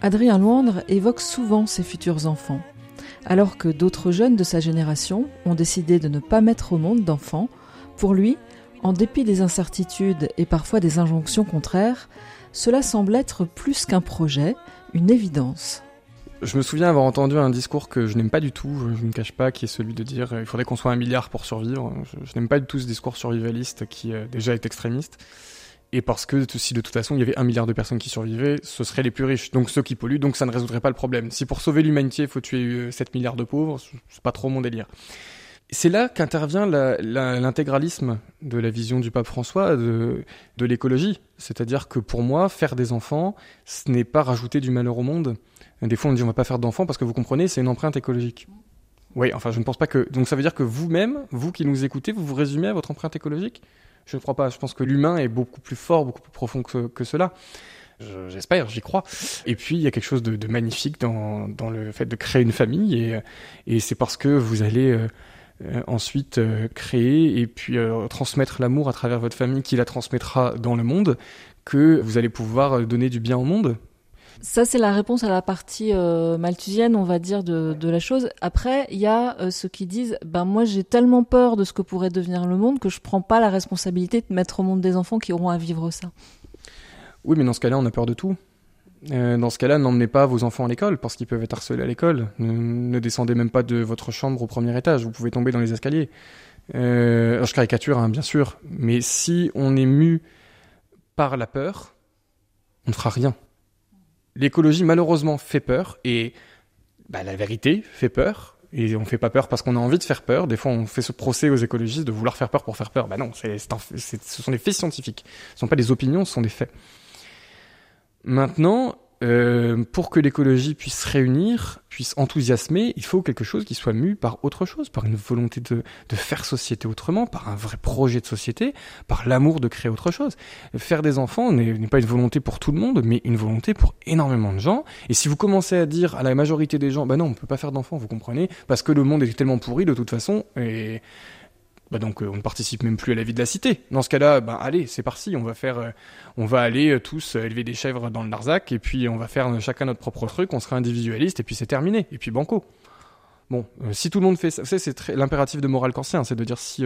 Adrien Loindre évoque souvent ses futurs enfants. alors que d'autres jeunes de sa génération ont décidé de ne pas mettre au monde d'enfants, pour lui, en dépit des incertitudes et parfois des injonctions contraires, cela semble être plus qu'un projet, une évidence. Je me souviens avoir entendu un discours que je n'aime pas du tout, je ne cache pas, qui est celui de dire il faudrait qu'on soit un milliard pour survivre. Je, n'aime pas du tout ce discours survivaliste qui euh, déjà est extrémiste. Et parce que si de toute façon il y avait un milliard de personnes qui survivaient, ce seraient les plus riches, donc ceux qui polluent, donc ça ne résoudrait pas le problème. Si pour sauver l'humanité il faut tuer 7 euh, milliards de pauvres, c'est pas trop mon délire. C'est là qu'intervient l'intégralisme de la vision du pape François de l'écologie. C'est-à-dire que pour moi, faire des enfants, ce n'est pas rajouter du malheur au monde. Des fois, on dit on va pas faire d'enfants parce que vous comprenez, c'est une empreinte écologique. Oui, enfin, je ne pense pas que. Donc, ça veut dire que vous-même, vous qui nous écoutez, vous vous résumez à votre empreinte écologique? Je ne crois pas. Je pense que l'humain est beaucoup plus fort, beaucoup plus profond que, cela. J'espère, j'y crois. Et puis, il y a quelque chose de, magnifique dans, le fait de créer une famille. Et, et c'est parce que vous allez. Euh, euh, ensuite euh, créer et puis transmettre l'amour à travers votre famille qui la transmettra dans le monde que vous allez pouvoir donner du bien au monde ça, c'est la réponse à la partie euh, malthusienne, on va dire, de, de la chose. Après, il y a euh, ceux qui disent, ben moi, j'ai tellement peur de ce que pourrait devenir le monde que je prends pas la responsabilité de mettre au monde des enfants qui auront à vivre ça. Oui, mais dans ce cas-là, on a peur de tout. Euh, dans ce cas-là, n'emmenez pas vos enfants à l'école parce qu'ils peuvent être harcelés à l'école. Ne, descendez même pas de votre chambre au premier étage. Vous pouvez tomber dans les escaliers. Alors je caricature, hein, bien sûr, mais si on est mu par la peur, on ne fera rien l'écologie malheureusement fait peur et bah, la vérité fait peur. Et on fait pas peur parce qu'on a envie de faire peur. Des fois, on fait ce procès aux écologistes de vouloir faire peur pour faire peur. Bah non, c'est, ce sont des faits scientifiques. Ce sont pas des opinions, ce sont des faits. Maintenant, euh, pour que l'écologie puisse se réunir, puisse enthousiasmer, il faut quelque chose qui soit mu par autre chose, par une volonté de, de faire société autrement, par un vrai projet de société, par l'amour de créer autre chose. Faire des enfants n'est pas une volonté pour tout le monde, mais une volonté pour énormément de gens. Et si vous commencez à dire à la majorité des gens, bah non, on peut pas faire d'enfants, vous comprenez, parce que le monde est tellement pourri de toute façon, et bah donc euh, on ne participe même plus à la vie de la cité. Dans ce cas-là, bah allez, c'est parti, on va faire, euh, on va aller euh, tous élever des chèvres dans le Larzac et puis on va faire chacun notre propre truc, on sera individualiste et puis c'est terminé et puis banco. Bon, si tout le monde fait ça, c'est l'impératif de morale kantienne, c'est de dire si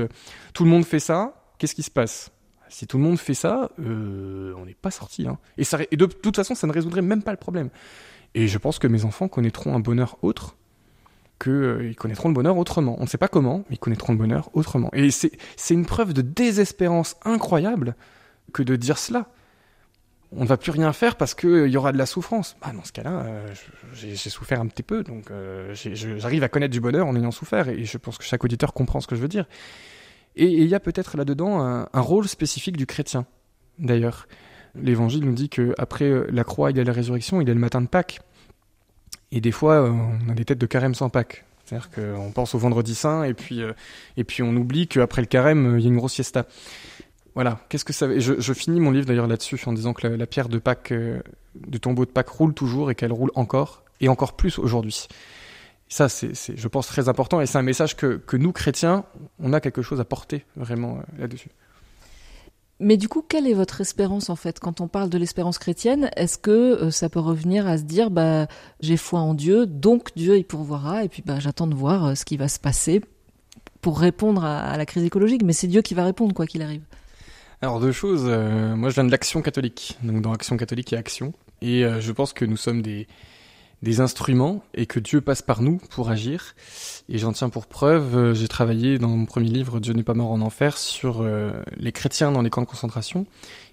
tout le monde fait ça, qu'est-ce qui se passe? Si tout le monde fait ça, on n'est pas sorti. Hein. Et de toute façon, ça ne résoudrait même pas le problème. Et je pense que mes enfants connaîtront un bonheur autre qu'ils euh, connaîtront le bonheur autrement. On ne sait pas comment, mais ils connaîtront le bonheur autrement. Et c'est une preuve de désespérance incroyable que de dire cela. On ne va plus rien faire parce qu'il euh, y aura de la souffrance. Bah, dans ce cas-là, euh, j'ai souffert un petit peu, donc j'arrive à connaître du bonheur en ayant souffert, et je pense que chaque auditeur comprend ce que je veux dire. Et il y a peut-être là-dedans un, un, rôle spécifique du chrétien, d'ailleurs. L'évangile nous dit qu'après la croix, il y a la résurrection, il y a le matin de Pâques. Et des fois, euh, on a des têtes de carême sans Pâques. C'est-à-dire qu'on pense au vendredi saint et puis, euh, et puis on oublie qu'après le carême, euh, il y a une grosse siesta. Voilà, qu'est-ce que ça je, je, finis mon livre d'ailleurs là-dessus en disant que la, pierre de Pâques, du tombeau de Pâques roule toujours et qu'elle roule encore, et encore plus aujourd'hui. Ça, c'est, je pense, très important et c'est un message que, que nous, chrétiens, on a quelque chose à porter vraiment là-dessus. Mais du coup, quelle est votre espérance en fait? Quand on parle de l'espérance chrétienne Est-ce que euh, ça peut revenir à se dire bah j'ai foi en Dieu, donc Dieu il pourvoira et puis bah j'attends de voir euh, ce qui va se passer pour répondre à, la crise écologique, mais c'est Dieu qui va répondre quoi qu'il arrive. Alors deux choses, euh, moi je viens de l'Action catholique, donc dans Action catholique il y a Action, et je pense que nous sommes des des instruments et que Dieu passe par nous pour agir. Et j'en tiens pour preuve, euh, j'ai travaillé dans mon premier livre Dieu n'est pas mort en enfer sur euh, les chrétiens dans les camps de concentration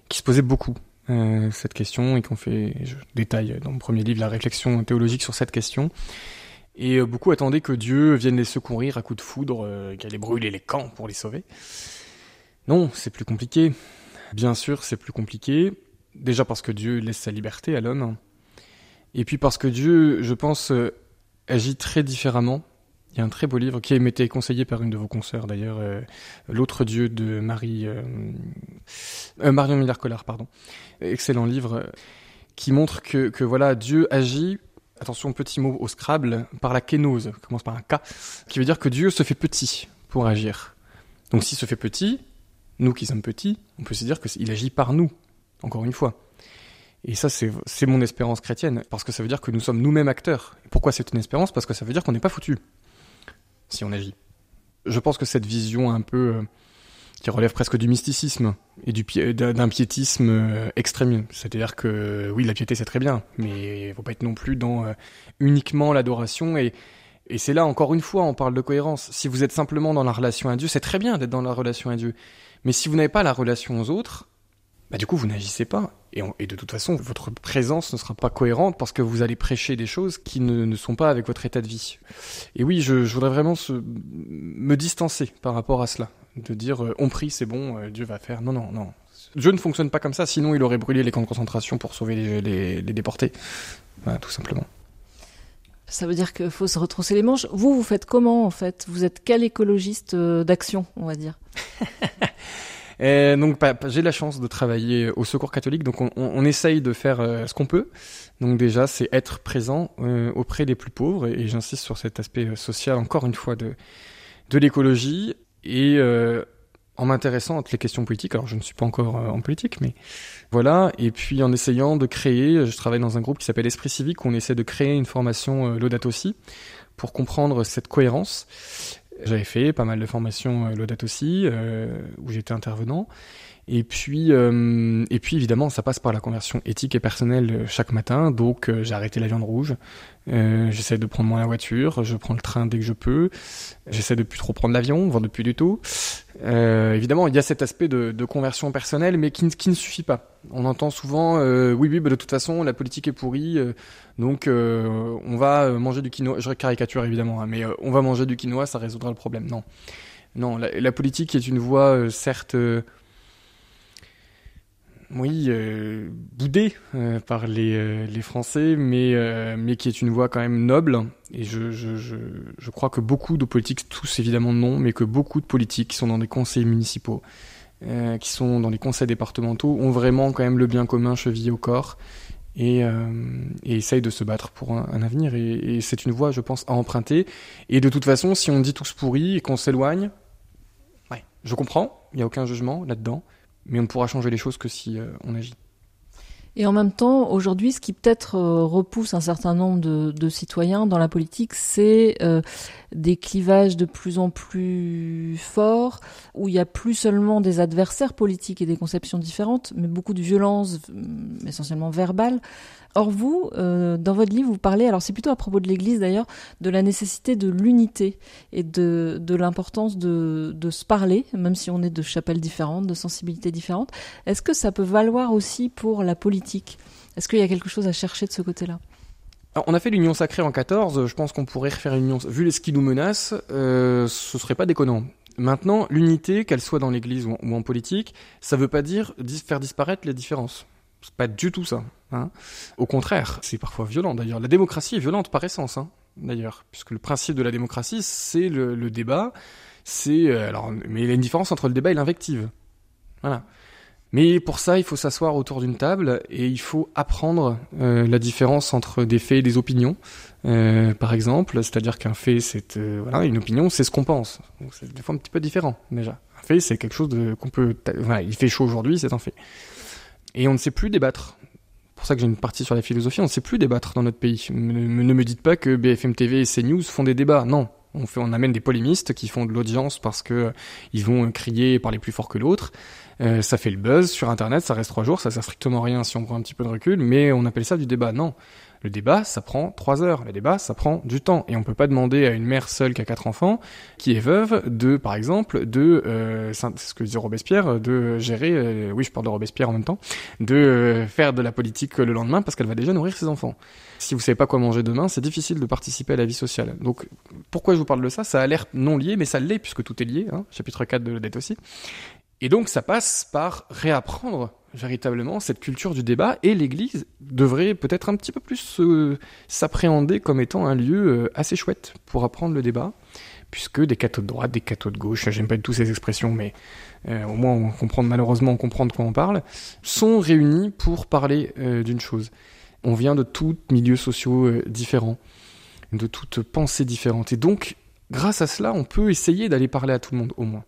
qui se posaient beaucoup euh, cette question et qu'on fait, je détaille dans mon premier livre la réflexion théologique sur cette question. Et beaucoup attendaient que Dieu vienne les secourir à coups de foudre, qu'il allait brûler les camps pour les sauver. Non, c'est plus compliqué. Bien sûr, c'est plus compliqué. Déjà parce que Dieu laisse sa liberté à l'homme et puis parce que Dieu, je pense, euh, agit très différemment. Il y a un très beau livre qui été conseillé par une de vos consoeurs d'ailleurs, euh, L'autre Dieu de Marie euh, Marion Miller-Collard, pardon. Excellent livre qui montre que, que voilà Dieu agit. Attention, petit mot au Scrabble, par la kénose, commence par un K, qui veut dire que Dieu se fait petit pour agir. Donc s'il se fait petit, nous qui sommes petits, on peut se dire qu'il agit par nous, encore une fois. Et ça, c'est mon espérance chrétienne, parce que ça veut dire que nous sommes nous-mêmes acteurs. Pourquoi c'est une espérance? Parce que ça veut dire qu'on n'est pas foutu si on agit. Je pense que cette vision un peu euh, qui relève presque du mysticisme et du d'un piétisme euh, extrême, c'est-à-dire que oui, la piété c'est très bien, mais il faut pas être non plus dans euh, uniquement l'adoration et et c'est là encore une fois, on parle de cohérence. Si vous êtes simplement dans la relation à Dieu, c'est très bien d'être dans la relation à Dieu. Mais si vous n'avez pas la relation aux autres, bah du coup vous n'agissez pas. Et, et, de toute façon, votre présence ne sera pas cohérente parce que vous allez prêcher des choses qui ne, ne sont pas avec votre état de vie. Et oui, je, je voudrais vraiment se, me distancer par rapport à cela. De dire euh, on prie, c'est bon, euh, Dieu va faire. Non, non, non. Dieu ne fonctionne pas comme ça, sinon il aurait brûlé les camps de concentration pour sauver les, les, les déportés. Voilà, tout simplement. Ça veut dire qu'il faut se retrousser les manches. Vous, vous faites comment en fait? Vous êtes quel écologiste euh, d'action, on va dire? Donc j'ai la chance de travailler au Secours catholique, donc on, essaye de faire euh, ce qu'on peut. Donc déjà, c'est être présent euh, auprès des plus pauvres, et, j'insiste sur cet aspect social encore une fois de de l'écologie et en m'intéressant à toutes les questions politiques. Alors je ne suis pas encore en politique, mais voilà, et puis en essayant de créer, je travaille dans un groupe qui s'appelle Esprit Civique, où on essaie de créer une formation euh, Laudato aussi pour comprendre cette cohérence. J'avais fait pas mal de formations euh, Laudato aussi, euh, où j'étais intervenant. Et puis, euh, et puis évidemment, ça passe par la conversion éthique et personnelle euh, chaque matin. Donc, euh, j'ai arrêté la viande rouge. Euh, j'essaie de prendre moins la voiture. Je prends le train dès que je peux. J'essaie de plus trop prendre l'avion, voire de plus du tout. évidemment, il y a cet aspect de, conversion personnelle, mais qui, qui, ne suffit pas. On entend souvent, oui, oui, bah, de toute façon, la politique est pourrie. donc, on va manger du quinoa. Je caricature évidemment, hein, mais on va manger du quinoa, ça résoudra le problème. Non, non. La, la politique est une voie, certes oui, euh, boudé euh, par les, euh, les Français, mais, euh, mais qui est une voie quand même noble. Et je, je, je, crois que beaucoup de politiques, tous évidemment non, mais que beaucoup de politiques qui sont dans des conseils municipaux, qui sont dans des conseils départementaux, ont vraiment quand même le bien commun chevillé au corps et, et essayent de se battre pour un, avenir. Et, c'est une voie, je pense, à emprunter. Et de toute façon, si on dit tous pourris et qu'on s'éloigne, je comprends, il n'y a aucun jugement là-dedans mais on ne pourra changer les choses que si euh, on agit. Et en même temps, aujourd'hui, ce qui peut-être euh, repousse un certain nombre de, citoyens dans la politique, c'est euh, des clivages de plus en plus forts, où il y a plus seulement des adversaires politiques et des conceptions différentes, mais beaucoup de violence, essentiellement verbale. Or vous, euh, dans votre livre, vous parlez, alors c'est plutôt à propos de l'Église d'ailleurs, de la nécessité de l'unité et de, de l'importance de, de se parler, même si on est de chapelles différentes, de sensibilités différentes. Est-ce que ça peut valoir aussi pour la politique? Est-ce qu'il y a quelque chose à chercher de ce côté-là? On a fait l'union sacrée en 14, je pense qu'on pourrait refaire une union. Vu ce qui nous menace, euh, ce serait pas déconnant. Maintenant, l'unité, qu'elle soit dans l'Église ou, en politique, ça veut pas dire faire disparaître les différences. C'est pas du tout ça. Hein. Au contraire, c'est parfois violent d'ailleurs. La démocratie est violente par essence, hein, d'ailleurs, puisque le principe de la démocratie, c'est le, débat. C'est euh, alors, mais il y a une différence entre le débat et l'invective. Voilà. Mais pour ça, il faut s'asseoir autour d'une table et il faut apprendre euh, la différence entre des faits et des opinions. Euh, par exemple, c'est-à-dire qu'un fait, c'est voilà, une opinion, c'est ce qu'on pense. Donc c'est des fois un petit peu différent déjà. Un fait, c'est quelque chose qu'on peut. Il fait chaud aujourd'hui, c'est un fait. Et on ne sait plus débattre. Pour ça que j'ai une partie sur la philosophie. On ne sait plus débattre dans notre pays. Ne, ne me dites pas que BFM TV et CNews font des débats. Non, on, fait, on amène des polémistes qui font de l'audience parce que ils vont crier et parler plus fort que l'autre. Euh, ça fait le buzz sur Internet, ça reste trois jours, ça sert strictement rien si on prend un petit peu de recul, mais on appelle ça du débat. Non. Le débat, ça prend trois heures. Le débat, ça prend du temps. Et on peut pas demander à une mère seule qui a quatre enfants, qui est veuve, de, par exemple, de, euh, c'est ce que disait Robespierre, de gérer, euh, oui, je parle de Robespierre en même temps, de euh, faire de la politique le lendemain parce qu'elle va déjà nourrir ses enfants. Si vous savez pas quoi manger demain, c'est difficile de participer à la vie sociale. Donc, pourquoi je vous parle de ça? Ça a l'air non lié, mais ça l'est puisque tout est lié. Hein, chapitre 4 de dette aussi. Et donc ça passe par réapprendre véritablement cette culture du débat et l'Église devrait peut-être un petit peu plus euh, s'appréhender comme étant un lieu euh, assez chouette pour apprendre le débat, puisque des cathos de droite, des cathos de gauche, j'aime pas du tout ces expressions, mais euh, au moins on comprend malheureusement on comprend de quoi on parle, sont réunis pour parler d'une chose. On vient de tous milieux sociaux différents, de toutes pensées différentes, et donc grâce à cela on peut essayer d'aller parler à tout le monde au moins.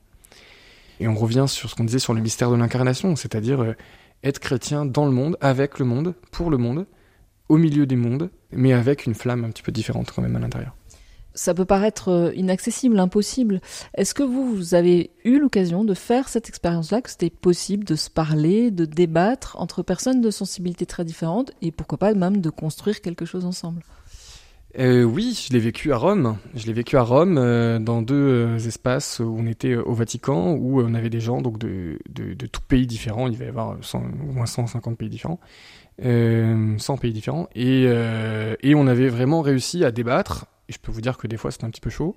Et on revient sur ce qu'on disait sur le mystère de l'incarnation, c'est-à-dire euh, être chrétien dans le monde, avec le monde, pour le monde, au milieu des mondes, mais avec une flamme un petit peu différente quand même à l'intérieur. Ça peut paraître euh, inaccessible, impossible. Est-ce que vous, vous avez eu l'occasion de faire cette expérience-là, que c'était possible de se parler, de débattre entre personnes de sensibilités très différentes, et pourquoi pas même de construire quelque chose ensemble? Euh, oui, je l'ai vécu à Rome. Je l'ai vécu à Rome euh, dans deux euh, espaces où on était au Vatican, où on avait des gens donc de, de, tout pays différents. Il va y avoir 100, au moins 150 pays différents, 100 pays différents, et, et on avait vraiment réussi à débattre. Et je peux vous dire que des fois c'était un petit peu chaud,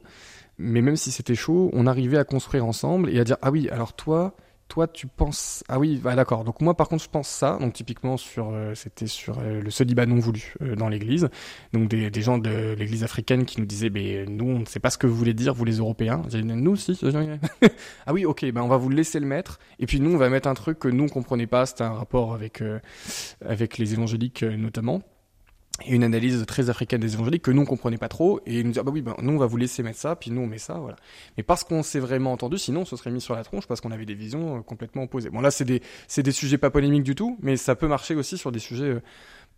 mais même si c'était chaud, on arrivait à construire ensemble et à dire ah oui, alors toi toi tu penses ah oui bah d'accord. Donc moi par contre je pense ça. Donc typiquement sur euh, c'était sur euh, le célibat non voulu euh, dans l'église. Donc des, gens de l'église africaine qui nous disaient mais nous on ne sait pas ce que vous voulez dire vous les européens. Nous aussi ah oui ok ben on va vous laisser le mettre et puis nous on va mettre un truc que nous on comprenait pas. C'était un rapport avec avec les évangéliques notamment et une analyse très africaine des évangéliques que nous on comprenait pas trop et nous dire bah oui ben nous on va vous laisser mettre ça puis nous on met ça voilà. Mais parce qu'on s'est vraiment entendu sinon on se serait mis sur la tronche parce qu'on avait des visions euh, complètement opposées. Bon là c'est des c'est des sujets pas polémiques du tout mais ça peut marcher aussi sur des sujets euh,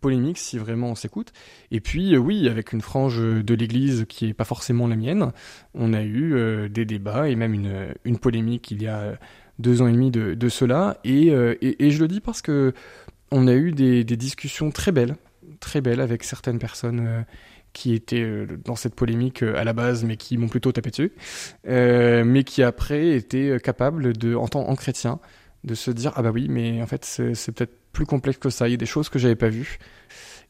polémiques si vraiment on s'écoute. Et puis euh, oui avec une frange de l'église qui est pas forcément la mienne on a eu des débats et même une une polémique il y a deux ans et demi de, de cela. Et, et, et je le dis parce que on a eu des, des discussions très belles très belle avec certaines personnes euh, qui étaient euh, dans cette polémique euh, à la base, mais qui m'ont plutôt tapé dessus, mais qui après étaient capables de, en tant en chrétien, de se dire ah bah oui, mais en fait c'est peut-être plus complexe que ça. Il y a des choses que j'avais pas vues.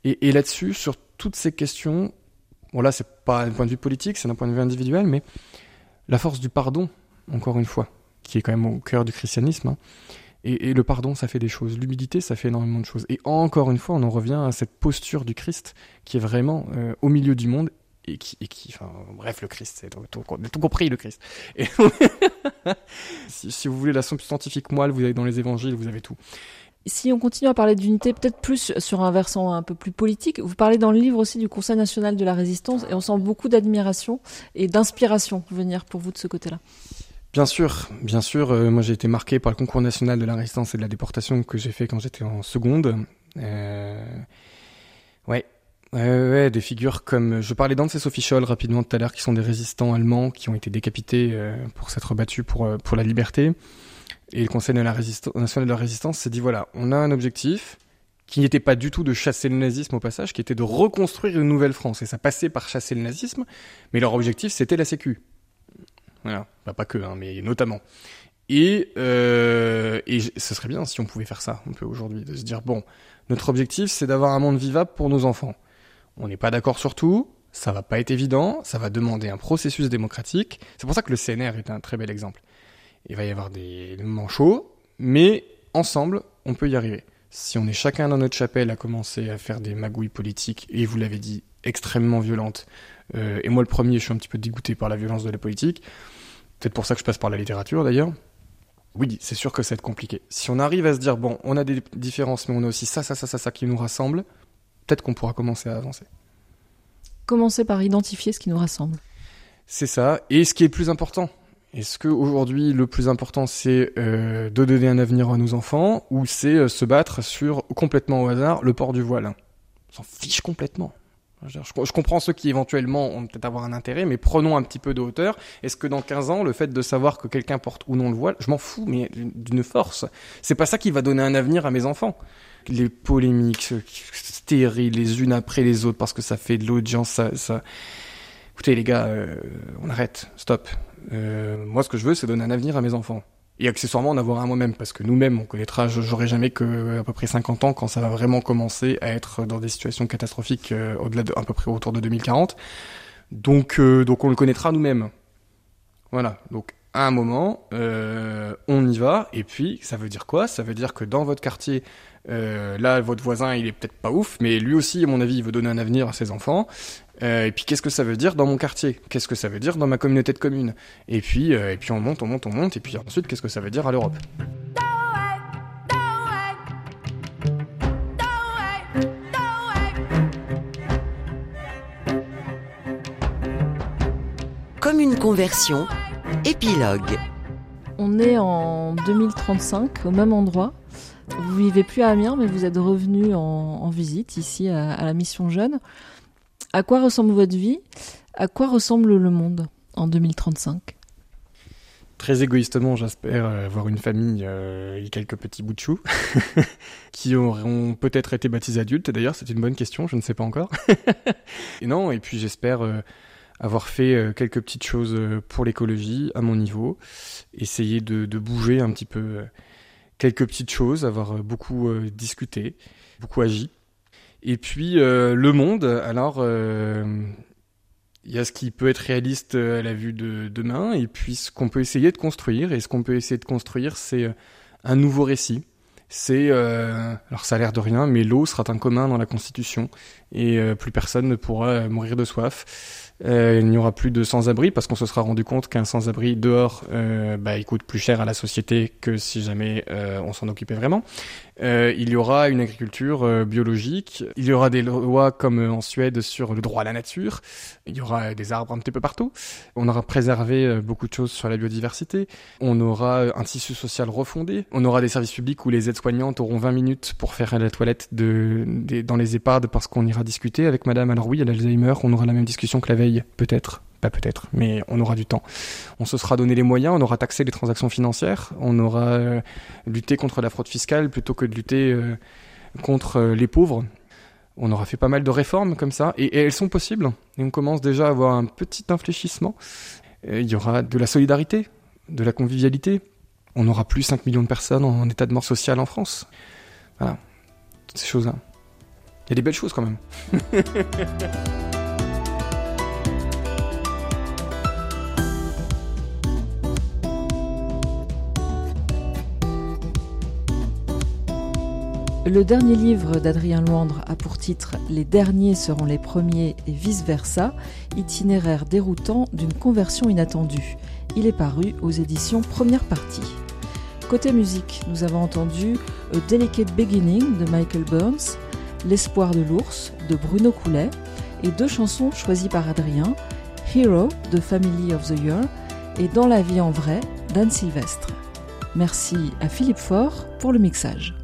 Et, et là-dessus, sur toutes ces questions, bon là c'est pas d'un point de vue politique, c'est d'un point de vue individuel, mais la force du pardon, encore une fois, qui est quand même au cœur du christianisme. Hein, et, le pardon, ça fait des choses. L'humilité, ça fait énormément de choses. Et encore une fois, on en revient à cette posture du Christ qui est vraiment euh, au milieu du monde et qui, bref, le Christ, c'est tout, tout, compris, le Christ. Si, si, vous voulez la scientifique moelle, vous avez dans les évangiles, vous avez tout. Si on continue à parler d'unité, peut-être plus sur un versant un peu plus politique, vous parlez dans le livre aussi du Conseil national de la résistance et on sent beaucoup d'admiration et d'inspiration venir pour vous de ce côté-là. Bien sûr, bien sûr. Euh, moi, j'ai été marqué par le concours national de la résistance et de la déportation que j'ai fait quand j'étais en seconde. Euh... Ouais. Ouais, ouais, des figures comme je parlais d'Anse et Sophie Scholl rapidement tout à l'heure, qui sont des résistants allemands qui ont été décapités euh, pour s'être battus pour euh, pour la liberté. Et le Conseil national de la résistance s'est dit voilà, on a un objectif qui n'était pas du tout de chasser le nazisme au passage, qui était de reconstruire une nouvelle France. Et ça passait par chasser le nazisme, mais leur objectif c'était la Sécu. Voilà, bah, pas que, hein, mais notamment. Et, euh, et ce serait bien si on pouvait faire ça un peu aujourd'hui, de se dire bon, notre objectif c'est d'avoir un monde vivable pour nos enfants. On n'est pas d'accord sur tout, ça va pas être évident, ça va demander un processus démocratique. C'est pour ça que le CNR est un très bel exemple. Il va y avoir des moments chauds, mais ensemble, on peut y arriver. Si on est chacun dans notre chapelle à commencer à faire des magouilles politiques, et vous l'avez dit, extrêmement violentes, euh, et moi le premier, je suis un petit peu dégoûté par la violence de la politique, peut-être pour ça que je passe par la littérature d'ailleurs. Oui, c'est sûr que ça va être compliqué. Si on arrive à se dire, bon, on a des différences, mais on a aussi ça, ça, ça, ça, ça qui nous rassemble, peut-être qu'on pourra commencer à avancer. Commencer par identifier ce qui nous rassemble. C'est ça. Et ce qui est plus important, est-ce qu'aujourd'hui, le plus important, c'est euh, de donner un avenir à nos enfants, ou c'est euh, se battre sur, complètement au hasard, le port du voile? On s'en fiche complètement. Je, comprends ceux qui éventuellement ont peut-être avoir un intérêt, mais prenons un petit peu de hauteur. Est-ce que dans 15 ans, le fait de savoir que quelqu'un porte ou non le voile, je m'en fous, mais d'une force. C'est pas ça qui va donner un avenir à mes enfants. Les polémiques stériles les unes après les autres parce que ça fait de l'audience, ça, ça... Écoutez les gars, euh, on arrête, stop. Euh, moi, ce que je veux, c'est donner un avenir à mes enfants et accessoirement en avoir un moi-même parce que nous-mêmes on connaîtra j'aurai jamais que à peu près 50 ans quand ça va vraiment commencer à être dans des situations catastrophiques euh, au-delà de à peu près autour de 2040 donc euh, donc on le connaîtra nous-mêmes. Voilà. Donc à un moment euh, on y va et puis ça veut dire quoi? Ça veut dire que dans votre quartier euh, là votre voisin il est peut-être pas ouf mais lui aussi à mon avis il veut donner un avenir à ses enfants euh, et puis qu'est-ce que ça veut dire dans mon quartier? Qu'est-ce que ça veut dire dans ma communauté de communes? Et puis euh, et puis on monte, on monte, on monte. Et puis ensuite qu'est-ce que ça veut dire à l'Europe? Comme une conversion, épilogue. On On est en 2035, au même endroit. Vous vivez plus à Amiens, mais vous êtes revenu en, visite ici à, la Mission Jeune. À quoi ressemble votre vie? À quoi ressemble le monde en 2035 Très égoïstement, j'espère avoir une famille euh, et quelques petits bouts de choux qui auront peut-être été baptisés adultes. D'ailleurs, c'est une bonne question, je ne sais pas encore. et non, et puis j'espère euh, avoir fait euh, quelques petites choses pour l'écologie à mon niveau, essayer de, de bouger un petit peu quelques petites choses, avoir beaucoup discuté, beaucoup agi. Et puis le monde, alors il y a ce qui peut être réaliste euh, à la vue de demain, et puis ce qu'on peut essayer de construire. Et ce qu'on peut essayer de construire, c'est euh, un nouveau récit. C'est, euh, alors ça a l'air de rien, mais l'eau sera un commun dans la Constitution, et plus personne ne pourra mourir de soif. Il n'y aura plus de sans-abri parce qu'on se sera rendu compte qu'un sans-abri dehors, bah, il coûte plus cher à la société que si jamais on s'en occupait vraiment. Euh, il y aura une agriculture euh, biologique, il y aura des lois comme euh, en Suède sur le droit à la nature, il y aura des arbres un petit peu partout, on aura préservé beaucoup de choses sur la biodiversité, on aura un tissu social refondé, on aura des services publics où les aides-soignantes auront 20 minutes pour faire la toilette dans les EHPAD parce qu'on ira discuter avec madame. Alors oui, a l'Alzheimer, on aura la même discussion que la veille, peut-être peut-être, mais on aura du temps. On se sera donné les moyens, on aura taxé les transactions financières, on aura euh, lutté contre la fraude fiscale plutôt que de lutter euh, contre euh, les pauvres. On aura fait pas mal de réformes comme ça, et, elles sont possibles. On commence déjà à avoir un petit infléchissement. il y aura de la solidarité, de la convivialité. On n'aura plus 5 millions de personnes en état de mort sociale en France. Voilà, ces choses-là. Il y a des belles choses quand même. Le dernier livre d'Adrien Loindre a pour titre Les derniers seront les premiers et vice-versa, itinéraire déroutant d'une conversion inattendue. Il est paru aux éditions Première Partie. Côté musique, nous avons entendu A Delicate Beginning de Michael Burns, L'espoir de l'ours de Bruno Coulet et deux chansons choisies par Adrien, Hero de Family of the Year et Dans la vie en vrai d'Anne Sylvestre. Merci à Philippe Faure pour le mixage.